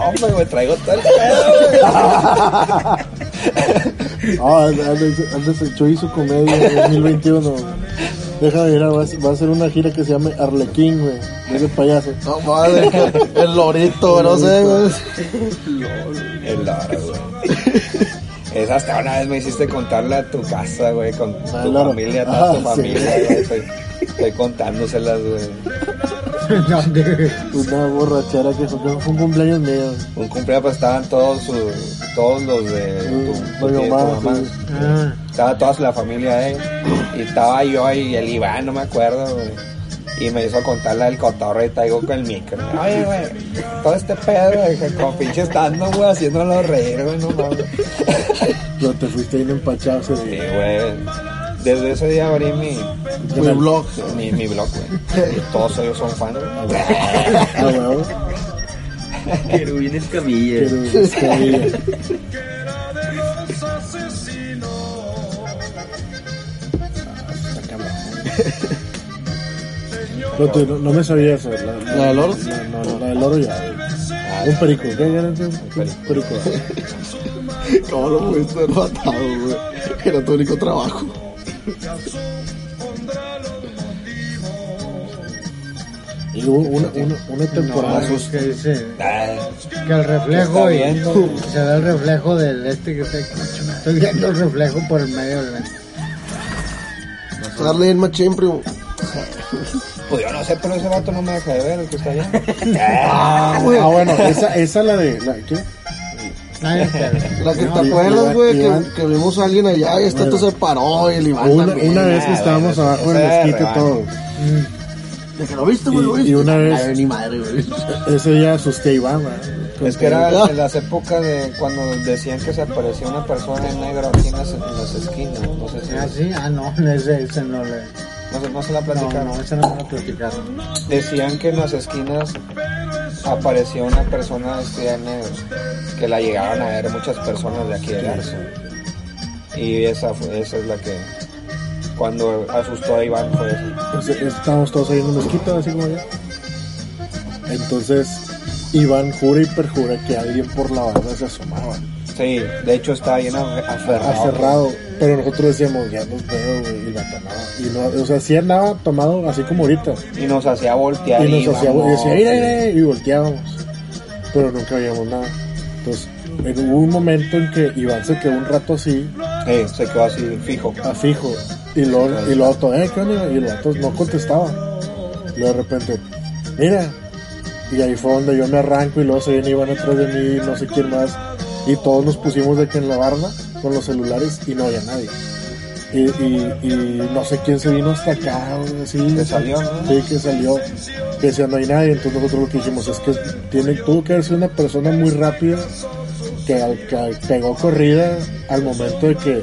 Hombre, güey, traigo todo el pedo, güey. Ah, el Chuy hizo comedia en 2021. Déjame mirar, va a, va a hacer una gira que se llame Arlequín, güey. Es de payaso. No, madre, el lorito, güey, no sé, güey. El loro, güey. Esa hasta una vez me hiciste contarle a tu casa, güey, con Ah, tu familia, Ah, toda tu sí. familia, güey. Estoy, estoy contándoselas, güey. ¿Dónde? Una borrachera que fue, un cumpleaños mío. Un cumpleaños, pues estaban todos sus, todos los de tu, mamá, mamá. sí. Ah, Estaba toda la familia de él. Y estaba yo y el Iván, no me acuerdo, güey. Y me hizo contarle del cotorro y traigo con el micro. Oye, güey, todo este pedo, güey, con pinche estando, güey, haciéndolo reír, güey, no mames. Pero te fuiste bien empachado ese Sí, día. güey. Desde ese día abrí mi, Mi blog. mi, mi blog, güey. Todos ellos son fans. güey. Ah, bueno. Querubines camillas. Pero es que ahí- Está cabrón. Pero te- no, no me sabía eso. La, ¿La del oro? La, no, la del oro ya. güey. Un perico. ¿Qué era? Un perico. ¿Cómo lo pudiste haber matado, güey? Era tu único trabajo. Y hubo una, una, una temporada. no, es que dice Ah, que el reflejo y se da el reflejo del este que está estoy viendo el reflejo por el medio del. Darle en machín, primo. Pues yo no sé, pero ese vato no me deja de ver, el que está allá. Ah, bueno, esa, esa la de. La, ¿Qué? La que No, te acuerdas, güey, que, vimos a alguien allá y este Bueno. se paró y el Iván Una, también. una vez que Ah, estábamos bueno, abajo en el es esquite todos. De que lo viste, güey, lo Y- una vez- Ay, ni madre, güey. Ese día asusté a Iván. Es que era en las épocas de cuando decían que se aparecía una persona en negro aquí en las, en las esquinas. No sé si Ah, sí, ah, no, ese, ese no le. no, se- no se la platicaron. no, ese no me lo platicaron. Decían que en las esquinas aparecía una persona vestida de negro, que la llegaban a ver muchas personas de aquí de Garza. Y esa, fue, esa es la que, cuando asustó a Iván, fue. Pues, eh, estábamos todos ahí en un esquite, así como ya. Entonces, Iván jura y perjura que alguien por la barra se asomaba. Sí, de hecho estaba bien afe- aferrado. Aferrado. Pero nosotros decíamos, ya nos veo, güey, y la tomaba. Y no, o sea, sí andaba tomado así como ahorita. Y nos hacía voltear. Y nos hacía, y íbamos, decía, y volteábamos. Pero nunca veíamos nada. Entonces, en- hubo un momento en que Iván se quedó un rato así, Sí, se quedó así fijo. a fijo. Y luego, y luego todo, eh, ¿qué onda? Y los vatos no contestaban. Y de repente, mira. Y ahí fue donde yo me arranco y luego se viene Iván atrás de mí, no sé quién más. Y todos nos pusimos de que en la barda con los celulares y no había nadie. Y, y, y no sé quién se vino hasta acá, así. Que salió, ¿no? Sí, que salió. Que decía, no hay nadie. Entonces nosotros lo que dijimos es que tiene, tuvo que haber sido una persona muy rápida que, pegó corrida al momento de que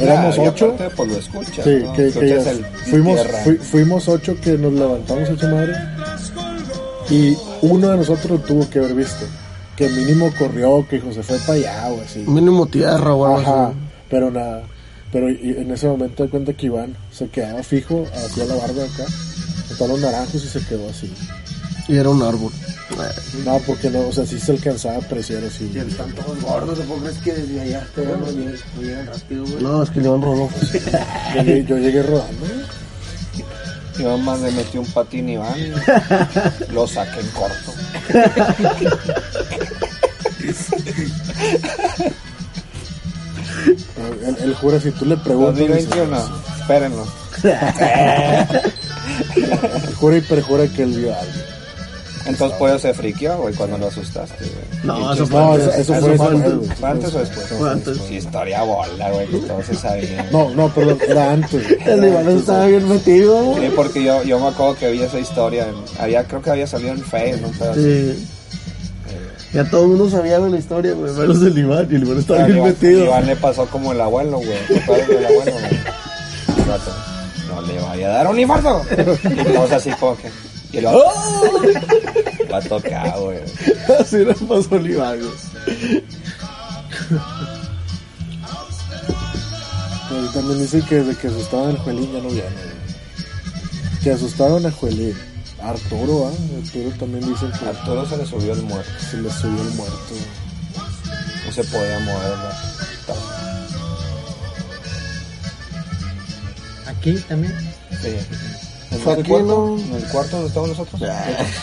éramos ocho. aparte, pues lo escuchas. Sí, ¿no? que, que Escuchas ya el fuimos, fui- fuimos ocho que nos levantamos hecho madre. Y uno de nosotros tuvo que haber visto. Que mínimo corrió, que José fue para allá o así. Mínimo tierra, güey. Ajá, así. pero nada. Pero y- en ese momento de cuenta que Iván se quedaba fijo hacia la barba acá, con los naranjos y se quedó así. Y era un árbol. No, porque no, o sea, sí se alcanzaba a apreciar así. Están todos gordos, ¿por crees que desde allá llegan, no llegan rápido, güey? No, es que le van rodó. Yo, llegué- yo llegué rodando. Yo más le metí un patín y Iván. y Lo saqué en corto. Él, él jura, si tú le preguntas, dice, 2021. Espérenlo. él jura y perjura que él vio a alguien. Entonces por eso se friqueó, güey, cuando lo asustaste, güey. No, eso No, fue eso, antes. eso Eso fue antes. güey. ¿Fue antes o después? Fue antes. Sí, historia bola, güey, que todos se sabían. No, no, perdón, era antes. El Iván estaba bien metido, güey. Sí, porque yo, yo me acuerdo que vi esa historia. en- había, creo que había salido en Facebook, ¿no? Sí. Ya todo el mundo sabía de la historia, güey, menos el Iván. Y el Iván estaba bien Iván- metido. Iván le pasó como el abuelo, güey. No le vaya a dar un infarto. Y todos así como que. Y lo. Va a tocar, güey. Así le pasó. Pero también dice que desde que asustaban al Juelín ya no viene. Que asustaron a Juelín. A Arturo, ¿ah? Arturo también dicen A que Arturo se le subió el muerto. se le subió el muerto. No se podía mover. Aquí también. Sí. ¿En Fue el aquí, cuarto? ¿no? ¿En el cuarto donde estamos nosotros?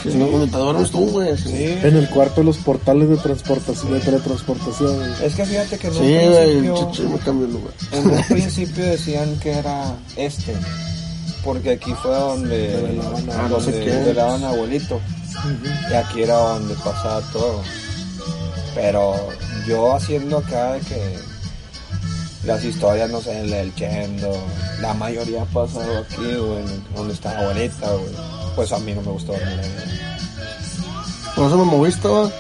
Si no, donde te duermes tú, güey. Sí, Sí. En el cuarto de los portales de transportación, de teletransportación. güey. Es que fíjate que en un Sí, el principio- me cambió el lugar. En un principio decían que era este, porque aquí fue donde, Develaban a- ah, no sé donde qué. velaban a abuelito, y aquí era donde pasaba todo. Pero yo haciendo acá de que las historias, no sé, el del Chendo, la mayoría ha pasado aquí, güey, donde está la abuelita, güey. Pues a mí no me gustó dormir ahí. Por eso me moviste, güey.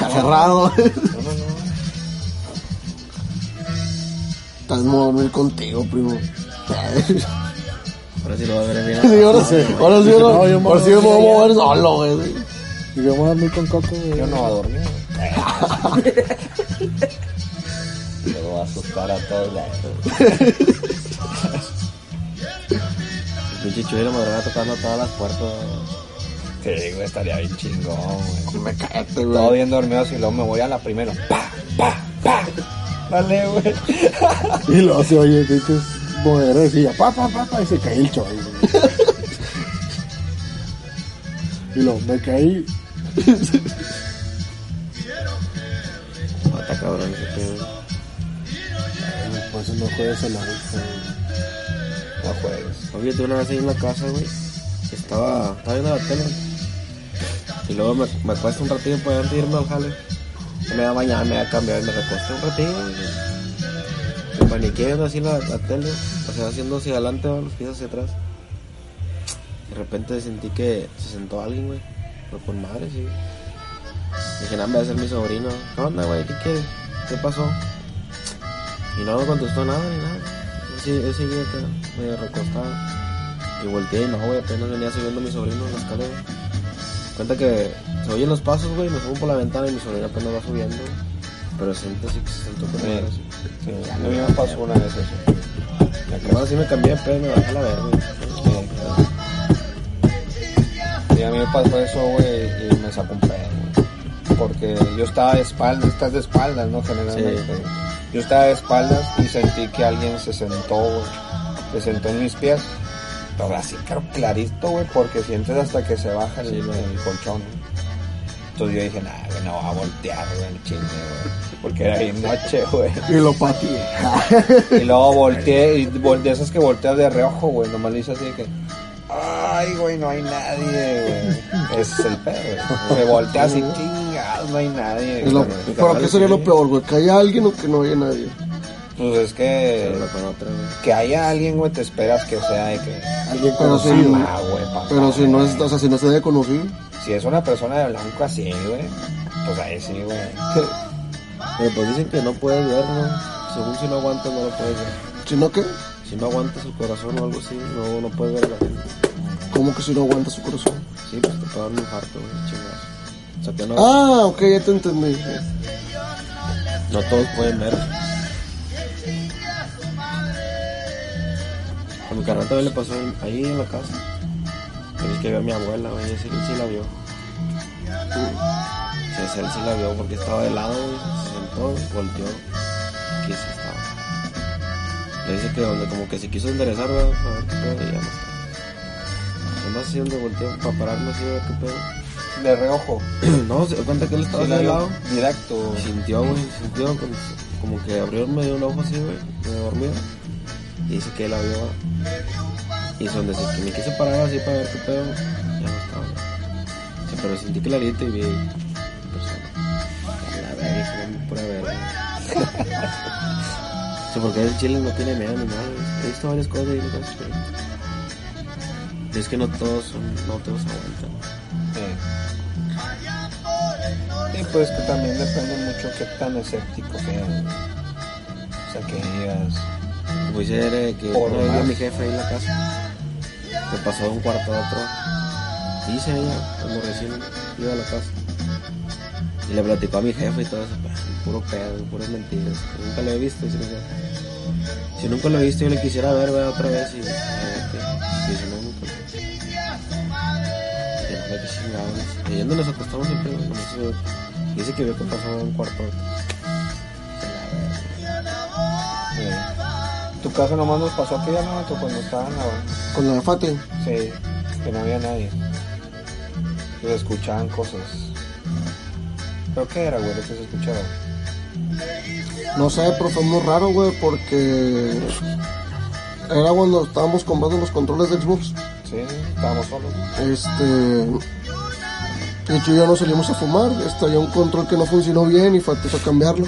Aferrado, güey. No, no, no. Estás a dormir contigo, primo. Ahora sí lo va a ver bien. Sí, ahora sí, ahora sí, No, ahora yo me ahora sí me voy a mover solo, güey. Y yo me voy a dormir con Coco, güey. Yo no voy a dormir. Yo voy a asustar a todos. El pinche chulo madrugada tocando todas las puertas. Sí, güey, estaría bien chingón, güey. Me Todo güey. bien dormido, y luego me voy a la primera. ¡Pa! ¡Pa! ¡Pa! Dale, güey. Y luego se oye, dices, mover así, ya, pa, pa, pa, pa, y se cae el choy, güey. Y luego me caí, Mata cabrón ese pedo. Pues no juegues a la vista, No juegues. Oye, tú una vez ahí en la casa, güey. Estaba, estaba viendo la tele. Y luego me, me acuesto un ratillo para antes de irme al jale. Me iba a bañar, me iba a cambiar y me recosté un ratito. Me paniqué viendo así la, la tele, o sea, haciendo hacia adelante, ¿no? los pies hacia atrás. De repente sentí que se sentó alguien, güey. Pero con madre, sí. Dije, nada, va a ser mi sobrino. ¿Qué onda, güey? ¿Qué quieres? ¿Qué pasó? Y no me contestó nada ni nada. Ese, ese día que me recostado. Y volteé y no, güey, apenas venía subiendo mi sobrino en la escalera. Cuenta que se oyen los pasos, güey, me subo por la ventana y mi sobrino apenas va subiendo. Pero siento así que se sentó con él. Sí, a mí me pasó una vez eso. Ahora sí me cambié de pedo, me bajé a la verga. güey. Y a mí me pasó eso, güey, y me sacó un pedo, güey. Porque yo estaba de espaldas, estás de espaldas, ¿no? Generalmente. Sí. Yo estaba de espaldas y sentí que alguien se sentó, güey. Se sentó en mis pies. Pero así, claro, clarito, güey, porque sientes hasta que se baja el, Sí, el colchón, ¿no? Entonces yo dije, nah, güey, no va a voltear, güey, el chingue, güey. Porque era bien noche, güey. Y lo pateé. Y luego volteé, y de esas que volteas de reojo, güey, nomás le hice así de que, ay, güey, no hay nadie, güey. Ese es el pedo, güey. Me volteé así, no hay nadie. Lo-. ¿Pero qué sería lo peor, güey? ¿Que haya alguien o que no haya nadie? Pues es que, con otra, que haya alguien, güey, te esperas que sea de que, Alguien Pero conocido. mamá, güey, papá. Pero si no es, o sea, si no se debe conocido. Si es una persona de blanco así, güey, pues ahí sí, güey. Pero pues dicen que no puedes ver, ¿no? Según si no aguantas, no lo puedes ver. Si no, ¿qué? Si no aguantas el corazón o algo así, no, no puedes ver a la gente. ¿Cómo que si no aguanta su corazón? Sí, pues te puede dar un infarto, güey, chingados. O sea que no, Ah, ok, ya te entendí. no todos pueden ver. A mi carnal también le pasó ahí- en la casa. Pero es que vio a mi abuela, güey, ese él sí la vio. Sí, ese él sí la vio porque estaba de lado, güey. Se sentó, volteó. Aquí sí estaba. Le dice que donde como que se quiso enderezar, güey, a ver qué pedo, y ya no está. Así donde volteó para pararme así, a ver qué pedo. De reojo. No, se dio cuenta que él estaba de lado. directo. Sintió, güey, sintió como, como que abrió medio un ojo así, güey, medio dormido. Y dice que él la vio. Y es donde se, que me quise parar así para ver qué pedo, ya no estaba. pero sentí clarito y vi persona. La verga, no pura verga. Sí, porque el chile no tiene miedo ni nada. He visto varias cosas y no cosas Y es que no todos son, no todos aguantan. Sí, pues que también depende mucho qué tan escéptico seas. O sea, que digas, Pues era que Por vi a mi jefe ahí en la casa. Se pasó de un cuarto a otro. Dice ella, cuando recién iba a la casa. Y le platicó a mi jefe y todo eso. pues, Puro pedo, puras mentiras. Nunca lo he visto. Si nunca lo he visto, yo le quisiera ver, otra vez. Y, a ver qué. Dice, no, nunca. Y qué chingados. Y nos acostamos siempre, güey, nomás se- Dice que vio que pasó de un cuarto a sí. tu caso nomás nos pasó aquella noche cuando estaban la... Con la de Fate. Sí, que no había nadie. Y se escuchaban cosas. ¿Pero qué era, güey, lo que se escuchaba? No sé, pero fue muy raro, güey, porque era cuando estábamos comprando los controles de Xbox. Sí, estábamos solos. Este. De hecho, ya no salimos a fumar. Este, había un control que no funcionó bien y fue a cambiarlo.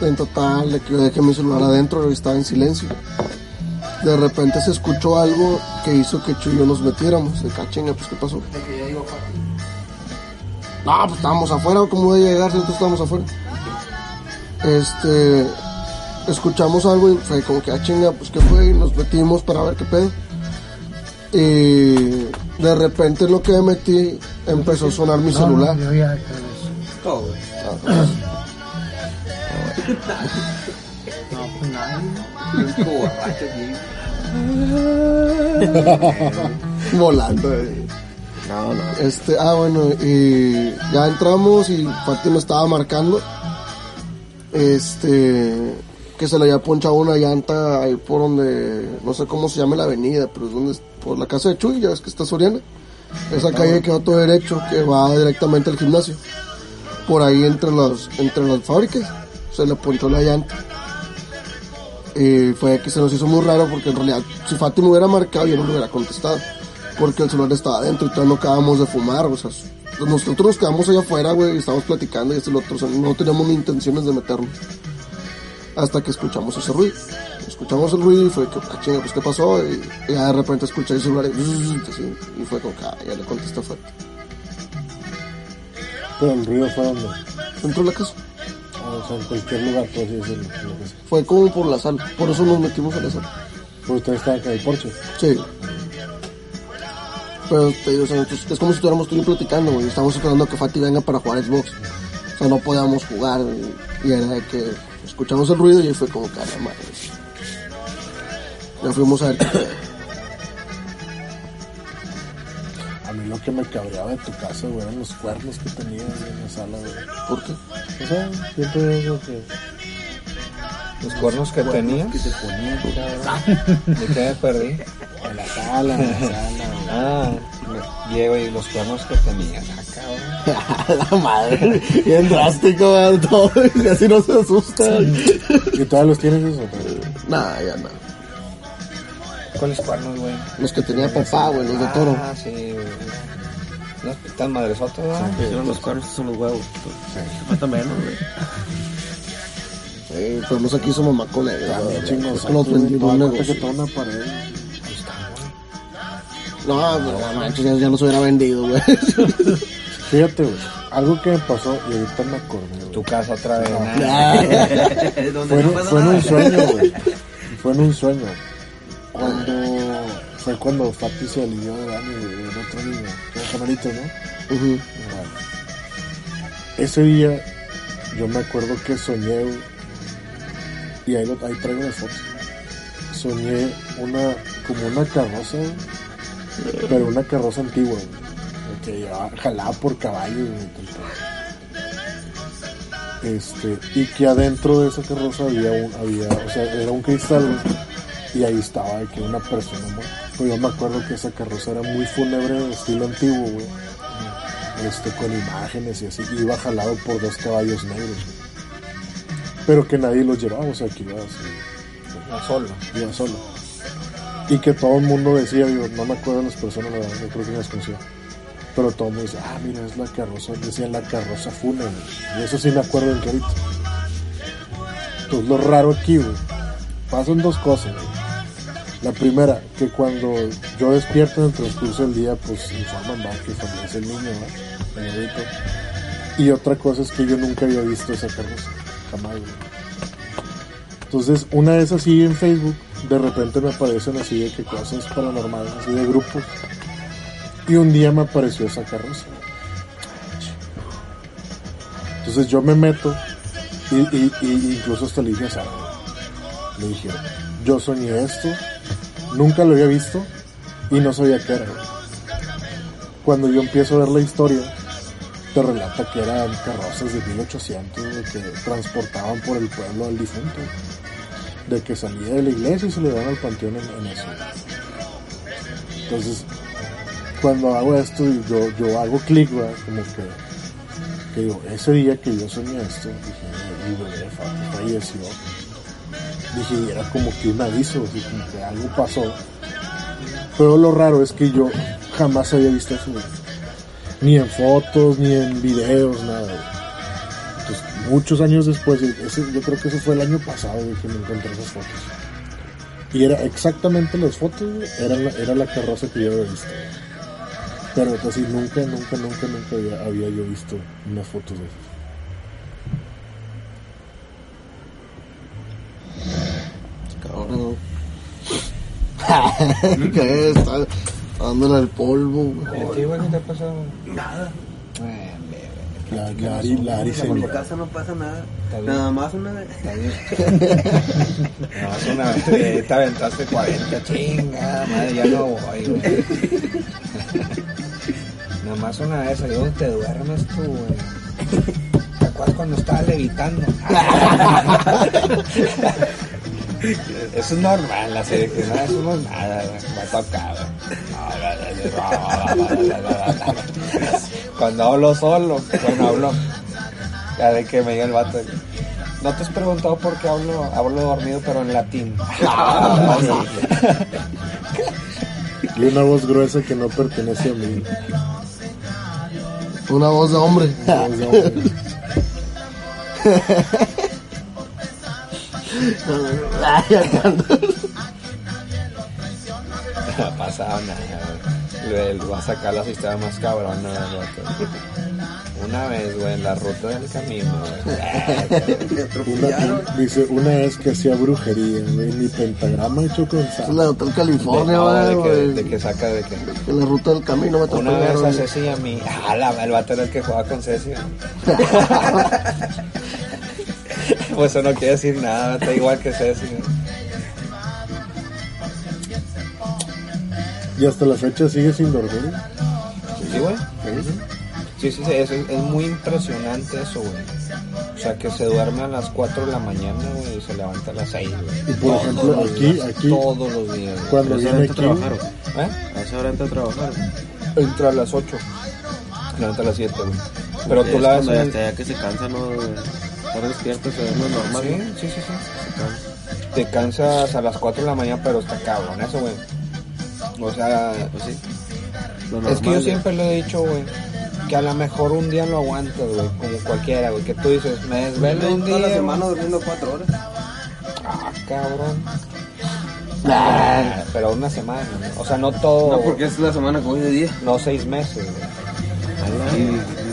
En total, de que yo dejé mi celular adentro y estaba en silencio. De repente se escuchó algo que hizo que Chuy y yo nos metiéramos. De cachinga, pues, ¿qué pasó? No, pues estábamos afuera, ¿cómo voy a llegar si nosotros estábamos afuera? Este, escuchamos algo y fue como que, ah, chinga, pues qué fue, y nos metimos para ver qué pedo. Y de repente en lo que me metí empezó a sonar mi celular. No, yo ya todo eso. Todo. No, pues nada. volando. eh. No, no. Este, ah, bueno, y ya entramos y Fati me estaba marcando. Este, que se le había ponchado una llanta ahí por donde, no sé cómo se llama la avenida, pero es donde, por la casa de Chuy, ya es que está Soriana. Esa calle quedó todo derecho, que va directamente al gimnasio. Por ahí entre los, entre las fábricas, se le ponchó la llanta. Y fue que se nos hizo muy raro porque en realidad, si Fati hubiera marcado, yo no le hubiera contestado. Porque el celular estaba adentro y todavía no acabamos de fumar, o sea, nosotros nos quedamos allá afuera, güey, y estábamos platicando y este y lo otro, o sea, no teníamos ni intenciones de meternos. Hasta que escuchamos ese ruido. Escuchamos el ruido y fue que, ah, chinga, pues, ¿qué pasó? Y, y ya de repente escuché el celular y, así, y fue como que, ah, ya le contesté fuerte. Pero el ruido fue donde. Dentro de la casa. O sea, en cualquier lugar, por así decirlo. Fue como por la sala. Por eso nos metimos a la sala. Pues ustedes estaban acá en el porche. Sí. Pero te digo, o sea, nosotros- es como si estuviéramos tú y platicando, güey. Estamos esperando a que Fati venga para jugar Xbox. O sea, no podíamos jugar. Y, y era de que escuchamos el ruido y ahí fue como que a la madre. Ya fuimos a ver. A mí lo que me cabreaba de tu casa, güey, eran los cuernos que tenías en la sala, güey. ¿Por qué? O sea, siempre digo que. Los cuernos que tenías. Que te cabrón. ¿De qué me perdí? En la sala, en la sala. Ah, Diego, y los cuernos que tenías. Ah, cabrón. la madre. Bien drástico, güey, todo. Y así no se asusta. ¿Y todavía los tienes eso? güey? Nah, ya no. ¿Cuáles cuernos, güey? Los que tenía papá, güey, los de toro. Ah, sí, güey. Unas pitas madresotas, ¿verdad? Hicieron los cuernos, son los huevos. Falta menos, güey. Sí, pero no se quiso mamá con él. Está chingos. Es que nos vendimos un que negocio. toda una pared. No, no, manches, ya, ya nos hubiera vendido, güey. Fíjate, güey. Algo que me pasó y ahorita me acordé. Tu casa otra vez. ¿no? Donde Fue, en- no fue en un sueño, güey. Fue en un sueño. Cuando. Fue cuando Fati se alivió de Dani, del otro niño. De Jamarito, ¿no? Ujú. Igual. Ese día, yo me acuerdo que soñé, güey, y ahí, lo- ahí traigo las fotos. Soñé una, como una carroza, pero una carroza antigua, que llevaba, jalaba por caballos. Este, y que adentro de esa carroza había un, había, o sea, era un cristal, y ahí estaba que una persona muerta. Pues yo me acuerdo que esa carroza era muy fúnebre, de estilo antiguo, güey este, con imágenes y así, y iba jalado por dos caballos negros, güey. Pero que nadie los llevaba, o sea, que iba así, solo. iba solo. Y que todo el mundo decía, yo no me acuerdo de las personas, la verdad, no creo que las conocía, pero todo el mundo decía, ah, mira, es la carroza, decían la carroza fúnebre, y eso sí me acuerdo en clarito. Entonces lo raro aquí, güey, pasan dos cosas, güey. La primera, que cuando yo despierto en el transcurso del día, pues informan va que fallece el niño, ¿no? El. Y otra cosa es que yo nunca había visto esa carroza, Entonces, una vez así en Facebook, de repente me aparecen así de que cosas paranormales, así de grupos. Y un día me apareció esa carroza. Entonces yo me meto y, incluso hasta le dije a le dije, yo soñé esto, nunca lo había visto y no sabía qué era. Cuando yo empiezo a ver la historia, te relata que eran carrozas de 1800 de que transportaban por el pueblo al difunto, de que salía de la iglesia y se le daban al panteón en, en eso. Entonces, cuando hago esto, yo, yo hago clic, como que, que digo, ese día que yo soñé esto, dije, mi bebé fa- falleció. Dije, era como que un aviso, así como que algo pasó. Pero lo raro es que yo jamás había visto eso. Ni en fotos, ni en videos, nada. Entonces, muchos años después, ese- yo creo que eso fue el año pasado, güey, que me encontré esas fotos. Y era exactamente las fotos, güey, era la, carroza que yo había visto. Pero así nunca, nunca, nunca, nunca había, había yo visto unas fotos de esas. Cabrón. Dándole el polvo, güey. ¿A ti, güey, qué te ha pasado? Nada. Eh, La, la Ari, la Ari se En mi casa no pasa nada. Nada más una vez. Está bien. No, es una vez te, te aventaste 40, chinga, madre, ya no voy, güey. Nada más una vez, ahí donde te duermes tú, güey. ¿Te acuerdas cuando estaba levitando? Eso es normal, la serie que no, eso no es nada, me ha tocado. Cuando hablo solo, cuando hablo, ya de que me diga el vato. ¿No te has preguntado por qué hablo, hablo dormido pero en latín? Y una voz gruesa que no pertenece a mí. Una voz de hombre. Voz de hombre. Ay. No ha pasado nada, güey. Le- Va a sacar las historias más cabronas, güey, vato. Una vez, güey, en la ruta del camino, güey. Una, dice, una vez que hacía brujería, güey, mi pentagrama hecho con Es sal. la de Hotel California, No, de, güey, que, güey. de que saca de que. Que la ruta del camino me Una vez a. Ceci y a mí. Ah, la, el vato era el que jugaba con Ceci. pues eso no quiere decir nada, está igual que Ceci. Y hasta la fecha sigue sin dormir. Sí, güey. Sí, sí, sí, es, es muy impresionante eso, güey. O sea, que se duerme a las 4 de la mañana, güey, y se levanta a las 6, güey. Y por ejemplo, aquí, aquí, Todos los días, güey. cuando viene entra aquí, a trabajar, güey. ¿Eh? A esa hora entra a trabajar. güey. Entra a las 8. Levanta a las 7, güey. Pero tú la ves en ya que se cansa, ¿no? Estar despierto, se duerme normal. Sí, sí, sí, sí. Te cansas a las 4 de la mañana, pero está cabrón eso, güey. O sea, Pues sí. Lo es que yo normal, siempre le he dicho, güey, que a lo mejor un día lo aguantas, güey, como cualquiera, güey, que tú dices, me desvelo un día. Toda la semana durmiendo cuatro horas. Ah, cabrón. Ah, pero una semana, ¿no? o sea, no todo, No, porque es la semana que voy de día. no seis meses, güey.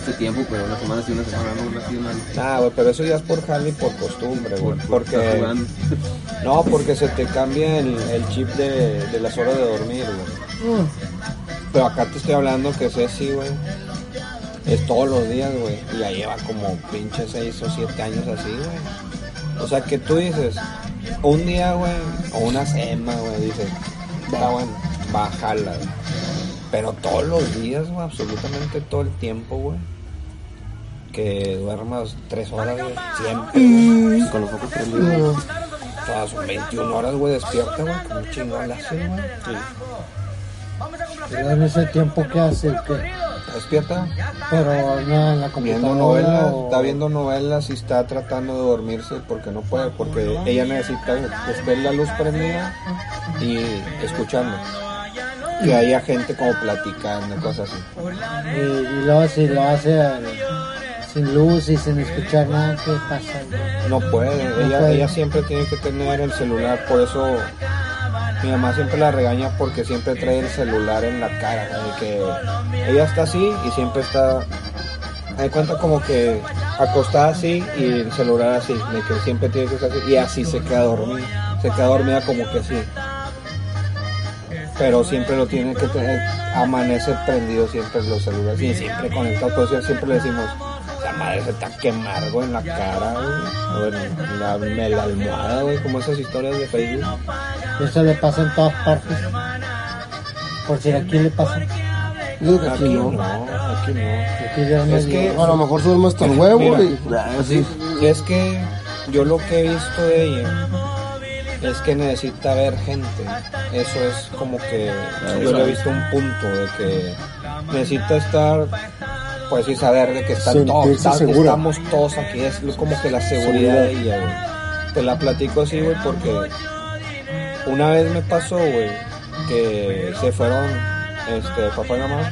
Mucho tiempo, pero una semana sí, una semana no, una. Nah, güey, pero eso ya es por jale y por costumbre, güey, Por- porque, no, porque se te cambia el, el chip de, de las horas de dormir, güey. Pero acá te estoy hablando que Ceci, güey, es todos los días, güey. Y ya lleva como pinche 6 o 7 años así, güey. O sea que tú dices, un día, güey, o una semana, güey, dices, está bueno, bájala, güey. Pero todos los días, güey, absolutamente todo el tiempo, güey. Que duermas 3 horas, güey, siempre. güey. Con los focos prendidos. Todas son 21 horas, güey, despierta, güey. Como chingón la güey. Y en ese tiempo que hace, que Despierta. pero no en la viendo computadora. novelas, o- está viendo novelas y está tratando de dormirse porque no puede, porque ella necesita que esté la luz prendida y escuchando. Que haya gente como platicando, cosas así. Y, y luego si lo hace sin luz y sin escuchar nada, ¿qué pasa? No puede, ella, puede. ella siempre tiene que tener el celular, por eso mi mamá siempre la regaña porque siempre trae el celular en la cara, de que ella está así y siempre está, da cuenta como que acostada así y el celular así, de que siempre tiene que estar así y así se queda dormida, se queda dormida como que así. Pero siempre lo tiene que tener, amanece prendido siempre los celulares y siempre conectado, por eso siempre le decimos, la madre se está quemar, güey, en la cara, güey, o en la, en la almohada, güey, como esas historias de Facebook. Eso le pasa en todas partes. Por si aquí le pasa. Aquí aquí no, no. aquí no. Aquí ya Es que- A lo mejor se duerme hasta el huevo Mira, y. Sí. Es que yo lo que he visto de ella es que necesita ver gente. Eso es como que yo le he visto un punto de que necesita estar, pues y saber de que están todos, estamos todos aquí. Es como que la seguridad de ella, güey. Te la platico así, güey, porque una vez me pasó, güey, que se fueron, este, papá y mamá.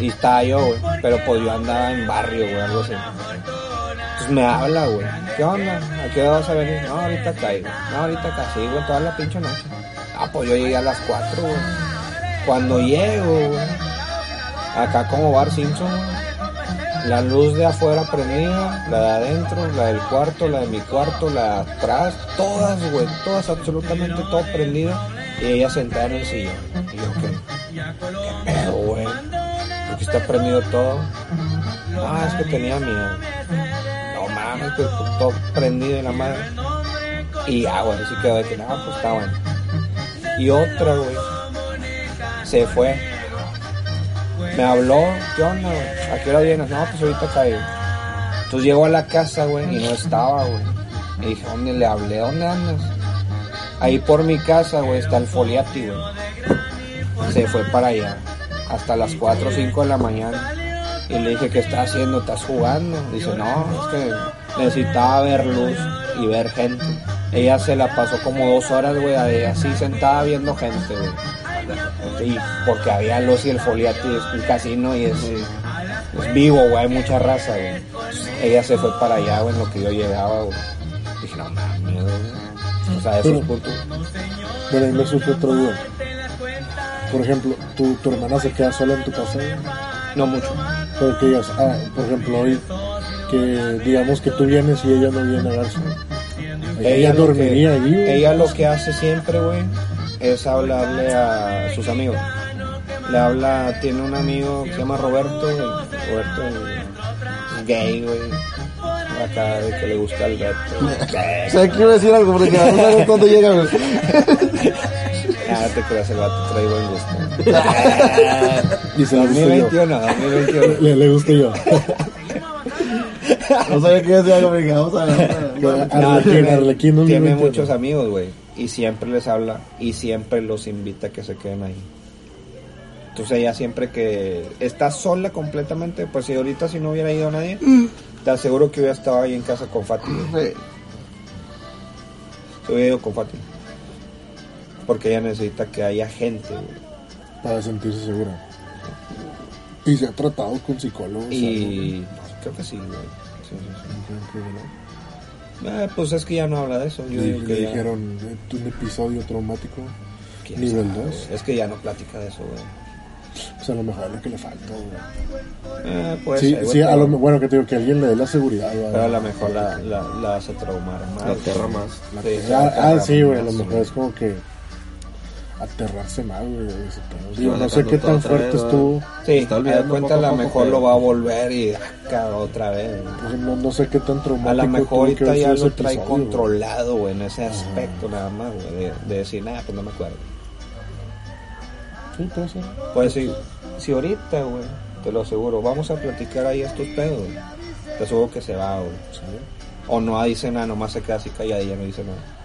Y estaba yo, güey. Pero pues yo andaba en barrio, güey, algo así. Entonces me habla, güey. ¿Qué onda? ¿A qué hora vas a venir? No, ahorita caigo. No, ahorita casi, güey, toda la pinche noche. Ah, pues yo llegué a las 4, güey. Cuando llego, güey. Acá como Bar Simpson. La luz de afuera prendida, la de adentro, la del cuarto, la de mi cuarto, la de atrás, todas, güey, todas, absolutamente todo prendido. Y ella sentada en el sillón. Y yo, ¿qué? ¿Qué pedo, güey? ¿Por qué está prendido todo? Ah, es que tenía miedo. No mames, pues todo prendido en la madre. Y ya, güey, así quedó de que, no, pues está bueno. Y otra, güey, se fue. Me habló, ¿qué onda, güey? ¿A qué hora vienes? No, pues ahorita caigo. Entonces llegó a la casa, güey, y no estaba, güey. Y dije, ¿dónde le hablé? ¿Dónde andas? Ahí por mi casa, güey, está el foliati, güey. Se fue para allá. Hasta las 4 o 5 de la mañana. Y le dije, ¿qué estás haciendo? ¿Estás jugando? Dice, no, es que necesitaba ver luz y ver gente. Ella se la pasó como dos horas, güey, así sentada viendo gente, güey. Y porque había luz y el foliati es un casino y es... es vivo, güey, hay mucha raza, güey. Ella se fue para allá, güey, en lo que yo llegaba, güey. Dije, no mames. O sea, eso es puto. Bueno, ahí me surge otro duda. Por ejemplo, tu, tu hermana se queda sola en tu casa, güey? No mucho. Pero que digas, ah, por ejemplo, hoy, que digamos que tú vienes y ella no viene a verse. Ella, lo dormiría que, güey. Ella lo que hace siempre, güey, es hablarle a sus amigos. Le habla, tiene un amigo que se llama Roberto. Roberto es gay, güey. Acá de que le gusta el reto. O sea, quiero decir algo, porque no sabes dónde llega, güey. Ah, te creas, el vato trae buen gusto. Y se le gusto yo. 2021, 2021. Le, le gusto yo. No sabía que a decir algo, porque vamos a ver. No, Arlequín, tiene, Arlequín, un tiene límite, muchos ¿no? amigos, güey. Y siempre les habla y siempre los invita a que se queden ahí. Entonces ella siempre que está sola completamente, pues si ahorita si no hubiera ido nadie, te aseguro que hubiera estado ahí en casa con Fati. Sí. Se hubiera ido con Fati. Porque ella necesita que haya gente, güey. Para sentirse segura. Y se ha tratado con psicólogos. Y creo que sí, güey. Sí, sí, sí. Eh, pues es que ya no habla de eso. Yo Le, digo le que ya- dijeron "Eh, un episodio traumático. nivel sabe, dos. güey. Es que ya no platica de eso, güey. Pues a lo mejor es lo que le falta, güey. Eh, puede Sí, ser, güey, sí, a lo, bueno, que te digo, que alguien le dé la seguridad. güey. Pero a lo mejor la, la, la hace traumar más. La aterra más. La Sí, aterra- ah, aterra ah, sí, güey, a lo mejor es como que aterrarse más, güey. Sí, Digo, no sé qué tan fuerte vez, estuvo. Sí, está olvidando cuenta a lo mejor lo va a volver y acá otra vez. güey. pues, No, no sé qué tan traumático A lo mejor ahorita ya lo trae episodio, controlado, güey, en ese aspecto nada más, güey. De, de decir, nada, pues no me acuerdo. Sí, puede ser. Pues si, si ahorita, güey, te lo aseguro, vamos a platicar ahí estos pedos. Te aseguro que se va, güey. Sí. O no dice nada, nomás se queda así callada y ya no dice nada.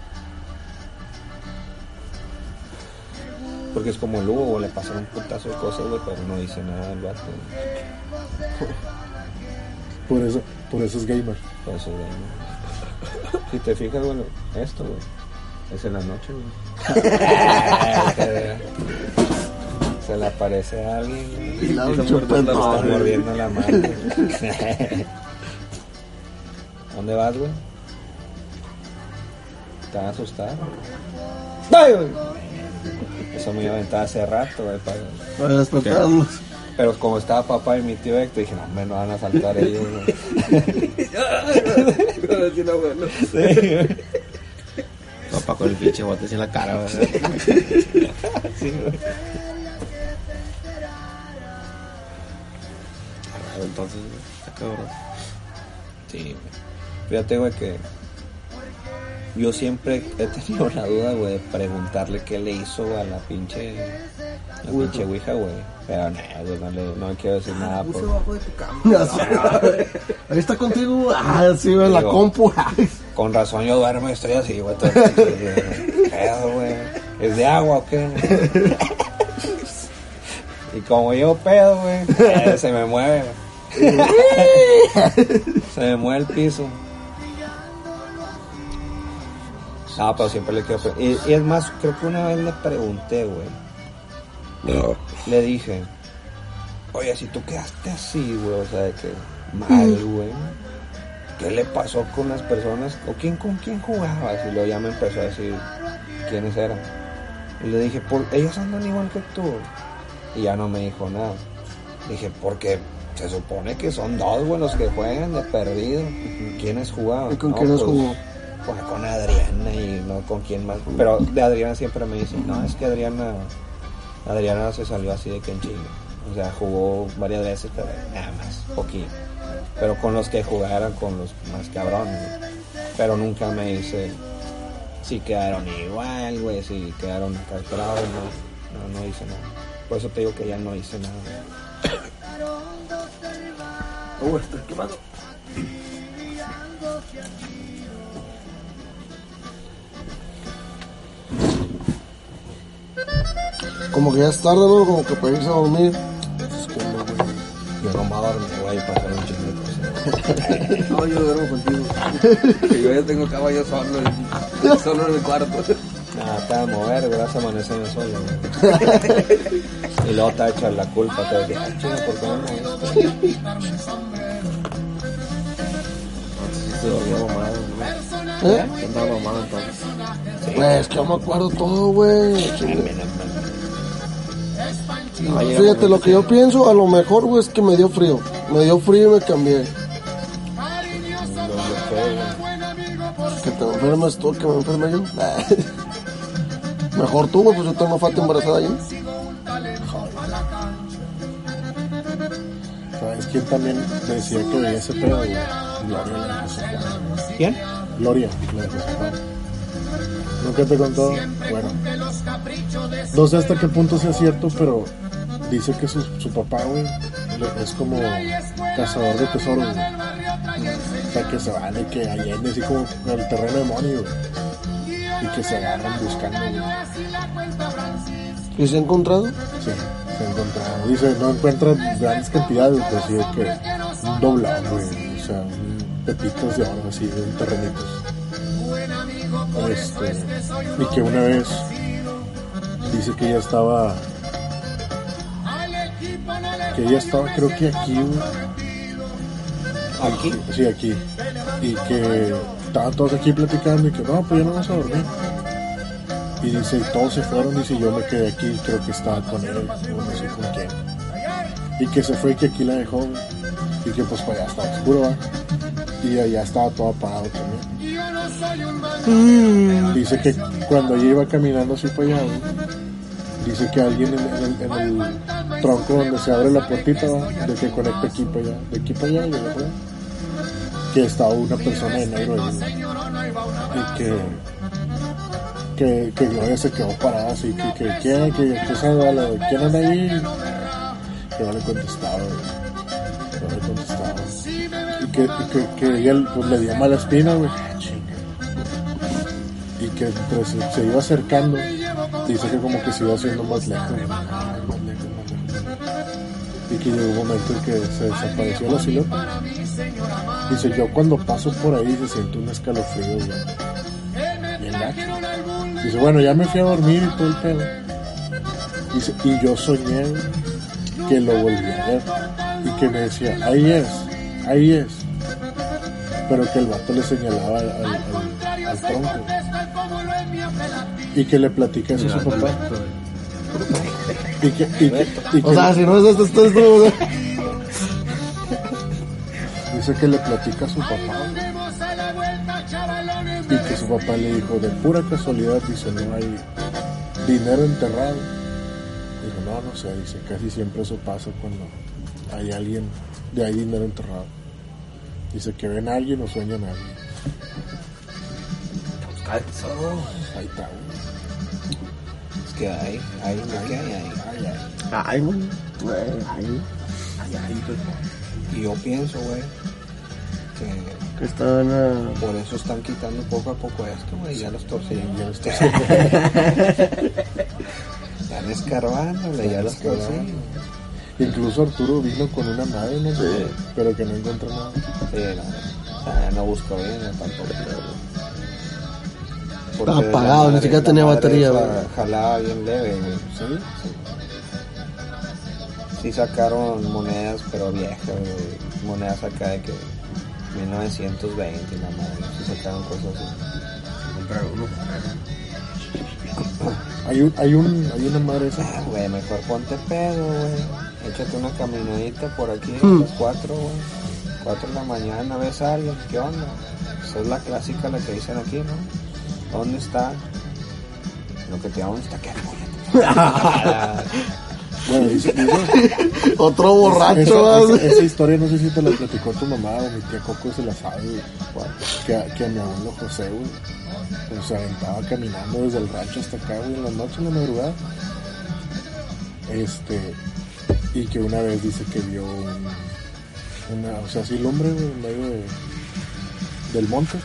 Porque es como el Hugo, le pasan un putazo de cosas, güey, pero no dice nada el vato. Por eso, por eso es gamer. Por eso, güey, ¿no? Si te fijas, bueno, esto, güey, es en la noche, güey. Se le aparece a alguien. Y la la Está mordiendo la mano. ¿Dónde vas, güey? ¿Estás asustado? ¡Ay, güey! Eso me iba a aventar hace rato, güey. para- Para despertarlos. Pero como estaba papá y mi tío Héctor, dije, no, hombre, no van a saltar ellos, güey. Güey. Papá con el pinche bote así en la cara, ¿verdad? Sí, güey. Ah, Entonces, está cabrón. Sí, güey. Fíjate, güey, que yo siempre he tenido la duda, güey, de preguntarle qué le hizo güey, a la pinche, la pinche Ouija, güey. Pero no, güey, no, le, no quiero decir nada. Puse Por, abajo de tu cama. Ahí está contigo. Ah, sí, en la compu. con razón yo duermo y estoy así, güey. todo güey. Pedo, güey. ¿Es de agua o qué? y como yo pedo, güey, eh, se me mueve. güey. se me mueve el piso. No, pero siempre le quiero y, y es más, creo que una vez le pregunté, güey. No. Le dije, oye, si tú quedaste así, güey, o sea, de que mal, güey. ¿Qué le pasó con las personas? ¿O quién con quién jugabas? Y luego ya me empezó a decir quiénes eran. Y le dije, por, ellos andan igual que tú. Y ya no me dijo nada. Dije, porque se supone que son dos, güey, los que juegan de perdido. ¿Quiénes jugaban? ¿Y con No, quiénes pues, jugó? Pues con Adriana y no con quién más. Pero de Adriana siempre me dicen, no, es que Adriana, Adriana se salió así de que en Chile. O sea, jugó varias veces, pero nada más, poquito. Pero con los que jugaran, con los más cabrones. Pero nunca me dice si quedaron igual, güey, si quedaron acá bravos, no, no, no hice nada. Por eso te digo que ya no hice nada. Estoy quemado. Como que ya es tarde, ¿no? Como que para irse a dormir. Yo no me voy a dormir, güey, para hacer un cosas. No, yo duermo contigo. Que yo ya tengo caballo solo, en- solo en el cuarto. Nada, te va a mover, güey, vas a amanecer en el suelo, güey. y luego te echar la culpa, te ah, chinga, ¿por qué no me? Antes sí se dormía mamado, güey. ¿Eh? Sí andaba mamado entonces. Güey, es que no me acuerdo todo, güey. No, Fíjate, lo que yo pienso, a lo mejor, güey, es que me dio frío. Me dio frío y me cambié. Que te enfermes tú, que me enferme yo. Mejor tú, güey, pues yo tengo falta embarazada ahí. ¿Sabes quién también decía que veía ese pedo, güey? Gloria. ¿Quién? Gloria, la de. Nunca te contó. Bueno, no sé hasta qué punto sea cierto, pero dice que su, su papá, güey, es como cazador de tesoros, güey. O sea, que se van de que allende así como en el terreno demonio, güey. Y que se agarran buscando, güey. ¿Y se ha encontrado? Sí, se ha encontrado. Dice, no encuentra grandes cantidades, pues sí, de que un doblón, güey. O sea, un pepitos de oro, así, un terrenitos. Este, y que una vez dice que ella estaba. Que ella estaba, creo que aquí. ¿Aquí? Sí, aquí. Y que estaban todos aquí platicando y que no, pues ya no vas a dormir. Y dice, todos se fueron, dice, yo me quedé aquí, creo que estaba con él, o no sé con quién. Y que se fue y que aquí la dejó, y que pues para allá estaba oscuro, ¿va? Y allá estaba todo apagado también. Dice que cuando ella iba caminando así para allá, dice que alguien en, en el, en el tronco donde se abre la puertita, de que conecta aquí para allá, de aquí para allá y de allá para allá, que estaba una persona de negro güey. y que que, que Gloria se quedó parada así, que, que quién, que empieza a la quién anda ahí, que no le contestaba, no le contestaba, que, que, que ella pues, le dio mala espina, güey, y que entre se, iba acercando, dice que como que se iba haciendo más lejos, y que llegó un momento en que se desapareció la silueta. Dice, yo cuando paso por ahí se siente un escalofrío, güey. Dice, bueno, ya me fui a dormir y todo el pedo. Dice, y yo soñé que lo volví a ver. Y que me decía, ahí es, ahí es. Pero que el vato le señalaba al, al, al- al tronco. Y que le platica eso a su papá. Y que, y que, y que O sea, si no es esto, esto es todo, dice que le platica a su papá. Y que su papá le dijo, de pura casualidad, dice, no hay dinero enterrado. Dijo, no, no sé, dice, casi siempre eso pasa cuando hay alguien, de hay dinero enterrado. Dice que ven a alguien o sueñan a alguien. Ahí está, güey. Es que hay, hay, ¿de qué hay? hay? Ay, ay. Ay, güey. Güey, ay. Y yo pienso, güey, que Que están. ah, por eso están quitando poco a poco esto, güey, ya los torcieron. Ya está. Están escarbándole, ya los torcieron. Incluso Arturo vino con una madre, ¿no? Pero que no encontró nada. Sí, no, ah, no busco bien, tampoco. Estaba apagado, ni siquiera tenía batería. Jalaba bien leve, güey. ¿Sí? Sí sacaron monedas, pero viejas, güey. Monedas acá de que 1920 y la madre. Sí sacaron cosas así. Hay, un, hay, un, hay una madre esa. Ah, güey, mejor ponte pedo, güey. Échate una caminadita por aquí Hmm. a las 4, güey. 4 de la mañana, ves a alguien, ¿qué onda? Esa es la clásica, la que dicen aquí, ¿no? ¿Dónde está? Lo que te llaman está que Bueno, dice, dice- Otro borracho, esa, güey. esa- esa historia no sé si te la platicó tu mamá o mi tía Coco se la sabe, güey. Que, a- que a mi abuelo José, güey, pues, se aventaba caminando desde el rancho hasta acá, güey, en la noche, en la madrugada. Este, y que una vez dice que vio un- una, o sea, así lumbre, güey, en medio de, del monte.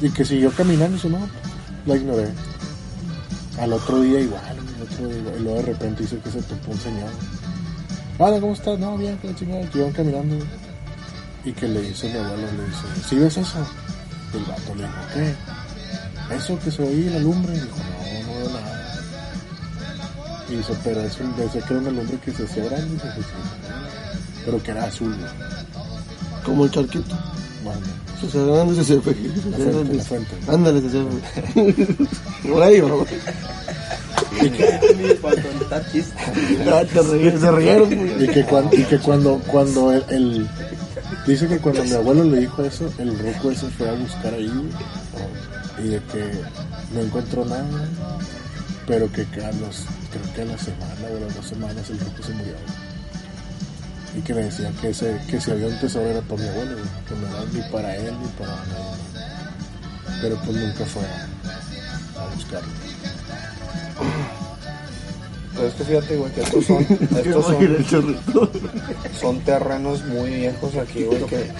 Y que siguió caminando, y dice, no, la ignoré. Al otro día igual, al otro. Y luego de repente dice que se topó un señor. Hola, ¿cómo estás? No, bien, que la chingada, que iban caminando. Y que le dice mi abuelo, le dice, ¿sí ves eso? Y el vato le dijo, ¿qué? eso que se oía la lumbre. Y dijo, no, no veo nada. Y dice, pero es un, decía que era una lumbre que se hacía grande. Y dice, pero que era azul. Como el charquito. Bueno, Se se grande, se la fuente. Ándale, se se Por ahí, bro. Ah, Se rieron. Y que cuando, y que cuando, cuando el, el- dice que cuando mi abuelo le dijo eso, el ruco ese fue a buscar ahí, y de que no encontró nada, pero que, que a los, creo que a la semana o a las dos semanas el ruco se murió. Y que le decían que ese, que si había un tesoro era para mi abuelo, que no era ni para él ni para nadie. Pero pues nunca fue a buscarlo. Pero es que fíjate, güey, que estos son, estos son, son terrenos muy viejos aquí, güey, que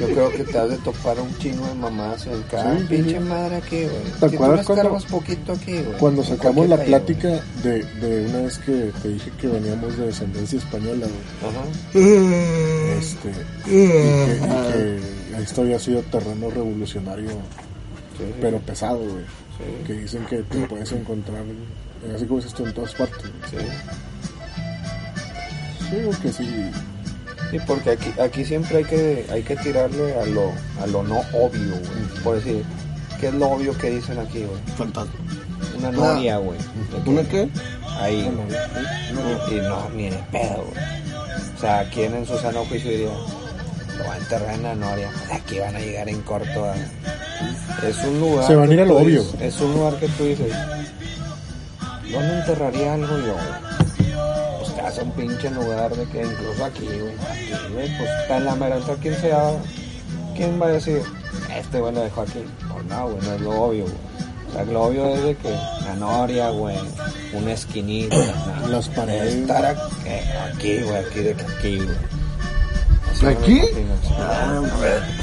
yo creo que te has de topar un chingo de mamás en cada Sí, pinche madre aquí, güey. ¿Te Si tú acuerdas les cuando- poquito aquí, güey. Cuando sacamos la plática de, de una vez que te dije que veníamos de descendencia española, güey. Ajá. este, y que, y que esto había sido terreno revolucionario, Sí, sí, pero pesado, güey. Que dicen que te puedes encontrar, así como dices tú, en todas partes. güey. sí. Sí, digo que sí. Sí, porque aquí, aquí siempre hay que, hay que tirarle a lo, a lo no obvio, güey. Por decir, ¿qué es lo obvio que dicen aquí, güey? Fantasma. Una noria, güey. De que ¿Una qué? Ahí, güey. Y no, ni de pedo, güey. O sea, ¿quién en su sano juicio diría, lo va a enterrar en la noria? Aquí van a llegar en corto. a-". Es un lugar. Se van a ir a lo obvio. dices- Es un lugar que tú dices, ¿dónde enterraría algo yo? Pues hace un pinche lugar de que incluso aquí, güey. Aquí, güey, pues está en la mera. Entonces, ¿quién se va, ¿Quién va a decir, este güey lo dejó aquí? Pues no, güey, no es lo obvio, güey. O sea, lo obvio es de que la noria, güey, una esquinita. Las paredes. Estar aquí, aquí, güey, aquí de que aquí, güey. ¿Aquí?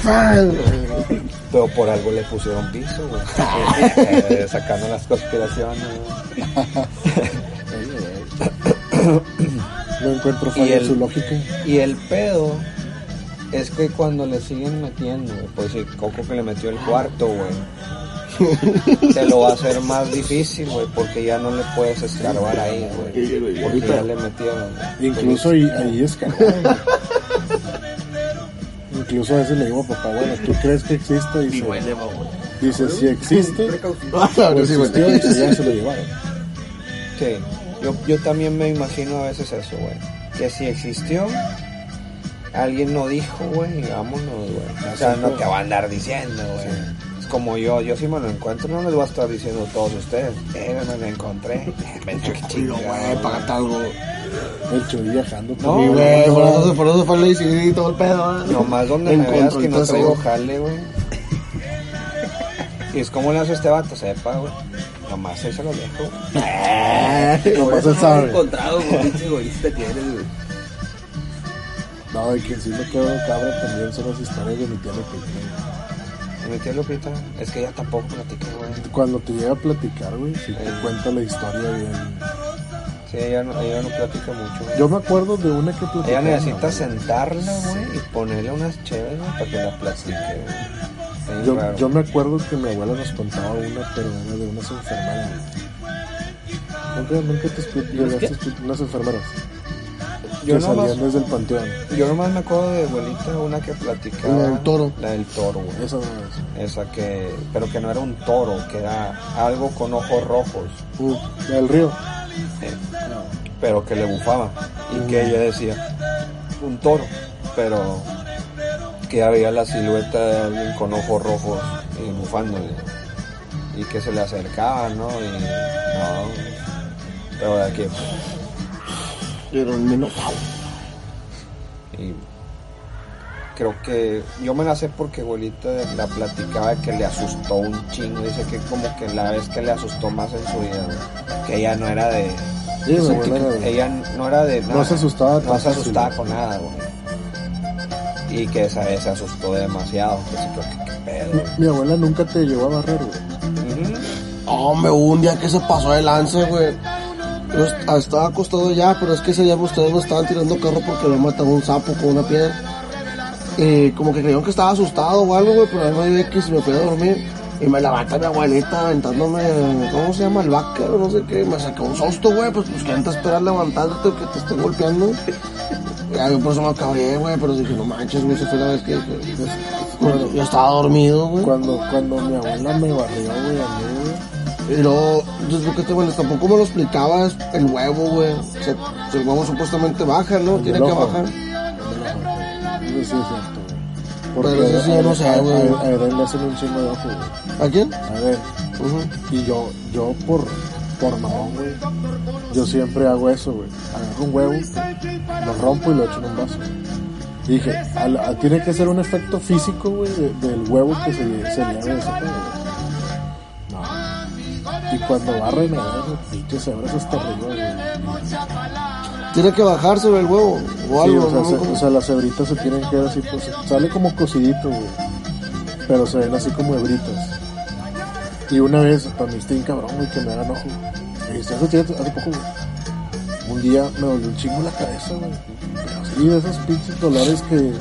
Ah, Pero por algo le pusieron piso, güey. Eh, Sacando las conspiraciones. No encuentro en el- su lógica. Y el pedo es que cuando le siguen metiendo, güey, pues si Coco que le metió el cuarto, güey, te lo va a hacer más difícil, güey, porque ya no le puedes escarbar ahí, güey. Porque ahorita- ya le metieron. güey. Incluso ahí, ahí es cagado, güey. Incluso a veces le digo a papá, bueno, ¿tú crees que existe? Dice, dice si existe, existió, dice, ya se lo llevaron. Sí, yo, yo también me imagino a veces eso, güey. Que si existió, alguien no dijo, güey, y vámonos, güey. O sea, no te va a andar diciendo, güey. Como yo, yo si me lo encuentro, no les voy a estar diciendo a todos ustedes, eh, me lo encontré. Vente que Chido, güey, págate algo. El Chuy viajando. No, Sí, por- güey, por eso, por eso fue el y todo el pedo. ¿eh? Nomás donde me veas que no traigo jale, güey. Y es como le hace este vato, sepa, güey. Nomás ahí se lo dejo. Nomás él sabe. encontrado, güey, pinche egoísta que eres, güey. No, de quien sí me quedo cabra también son las historias de mi tía Lupita. Mi tía Lupita, es que ella tampoco platica, güey. Cuando te llega a platicar, güey, sí te Sí. cuenta la historia bien. Sí, ella no, ella no platica mucho, güey. Yo me acuerdo de una que platicaba. Ella necesita sentarla, güey, y ponerle unas chéves, güey, para que la platique, güey. Yo, raro. yo me acuerdo que mi abuela nos contaba una, pero era de unas enfermeras. Nunca, nunca te expli- llegaste a explicar unas enfermeras Yo que nomás, salían desde el panteón. yo nomás me acuerdo de abuelita, una que platicaba. La del toro. La del toro, güey. Esa no es. Esa que, pero que no era un toro, que era algo con ojos rojos, Uh, la del río. eh, pero que le bufaba. Y que ella decía, un toro, pero que había la silueta de alguien con ojos rojos y bufándole. Y que se le acercaba, ¿no? Y no, pero de que, Pero el menos. y creo que yo me la sé porque abuelita la platicaba que le asustó un chingo. Dice que como que la vez que le asustó más en su vida, güey, que ella no era de. Sí, de- ella no era de nada. No se asustaba No se asustaba con nada, güey. Y que esa vez se asustó demasiado. Que sí, creo que qué pedo. Mi, mi abuela nunca te llevó a barrer, güey. Ujú. Hombre, hubo un día que se pasó de lanza, güey. Yo ah, estaba acostado ya, pero es que ese día ustedes me estaban tirando carro porque había matado un sapo con una piedra. Y como que creyeron que estaba asustado o algo, güey, pero mí me que se me fui dormir. Y me levanta mi abuelita aventándome, ¿cómo se llama? El vaquero, no sé qué. Me sacó un susto, güey. Pues, pues, ¿quién te espera levantándote o que te esté golpeando? Ya, yo por eso me acabé, güey. Pero dije, no manches, güey. Esa fue la vez que, que- que- yo, yo estaba dormido, güey. Cuando, cuando mi abuela me barrió, güey, a mí, güey. Y luego, entonces, lo que te, bueno, tampoco me lo explicabas, el huevo, güey. O sea, el huevo supuestamente baja, ¿no? El Tiene que bajar. Eso sí es cierto, güey. Pero eso sí, yo no sé, güey. A, Eren le hacen un chingo de ojo, güey. ¿A quién? A ver, y yo, yo por, por mamón, güey, yo siempre hago eso, güey. Agarro un huevo, lo rompo y lo echo en un vaso. Dije, tiene que ser un efecto físico, güey, de- del huevo que se, se le haga ese pedo, güey. Y cuando me da los pinches hebras hasta arriba, güey. Tiene que bajarse el huevo o Sí, algo, o, sea, ¿no? se- Como- o sea, las hebritas se tienen que ver así, pues sale como cocidito, güey. Pero se ven así como hebritas. Y una vez, para mí bien cabrón, güey, que me hagan ojo. Y esto hace, hace poco, güey. Un día me dolió un chingo la cabeza, güey. Así, de esos pinches dolores que,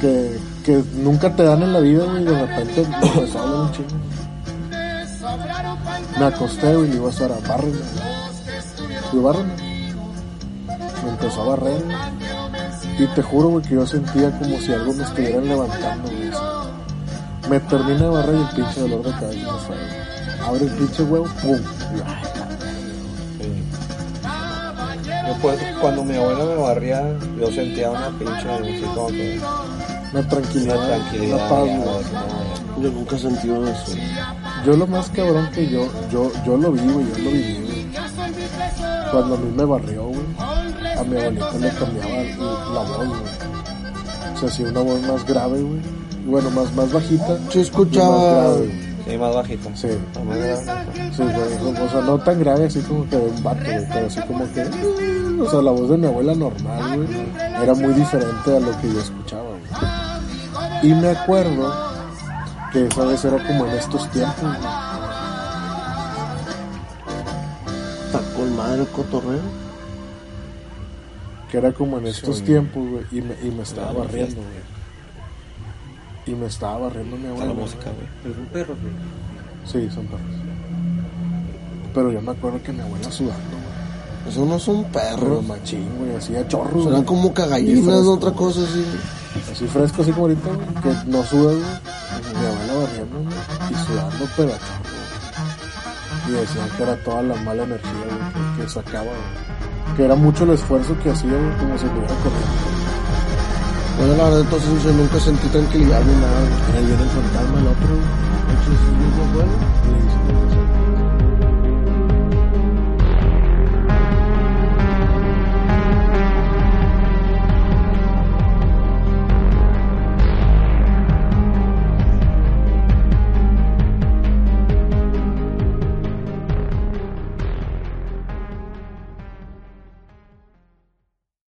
que, que nunca te dan en la vida, güey. De repente me a doler un chingo. Me acosté, y le digo a Sara, bárreme. Y yo, bárreme. Me empezó a barrer. Y te juro, güey, que yo sentía como si algo me estuvieran levantando, güey. Me termina de barrer y el pinche dolor de cabeza me fue. Abre el pinche huevo, pum. Pues, cuando mi abuela me barría, yo sentía una pinche, así como que, Una una tranquilidad, tranquilidad. una paz, Yo nunca he sentido eso. Yo lo más cabrón que yo, yo, yo lo vi, güey, yo lo viví, güey. Cuando a mí me barrió, güey, a mi abuelita le cambiaba la voz, güey. O sea, si una voz más grave, güey. Bueno, más, más bajita. Sí escuchaba... Sí, más bajita. Sí. Sí, güey, o sea, no tan grave así como que de un vato, güey, pero así como que, o sea, la voz de mi abuela normal, güey, era muy diferente a lo que yo escuchaba, güey. Y me acuerdo que esa vez era como en estos tiempos, güey. Está con madre el cotorreo. que era como en estos tiempos, güey, y me, y me estaba barriendo, güey. Y me estaba barriendo mi Está abuela. la música, güey. Es un perro, güey. Sí, son perros. Pero yo me acuerdo que mi abuela sudando, güey. Esos no son Pero perros. machín, güey, hacía chorros. Güey. como cagallinas, otra cosa así. Así fresco, así como ahorita, güey, que no suda, güey. Abuela barriendo, güey, y sudando, pero. Y decían que era toda la mala energía, güey, que, que sacaba, güey. Que era mucho el esfuerzo que hacía, güey, como si estuviera corriendo. Bueno, la verdad, entonces yo nunca sentí tranquilidad ni nada. viene el fantasma, el otro, güey. De hecho,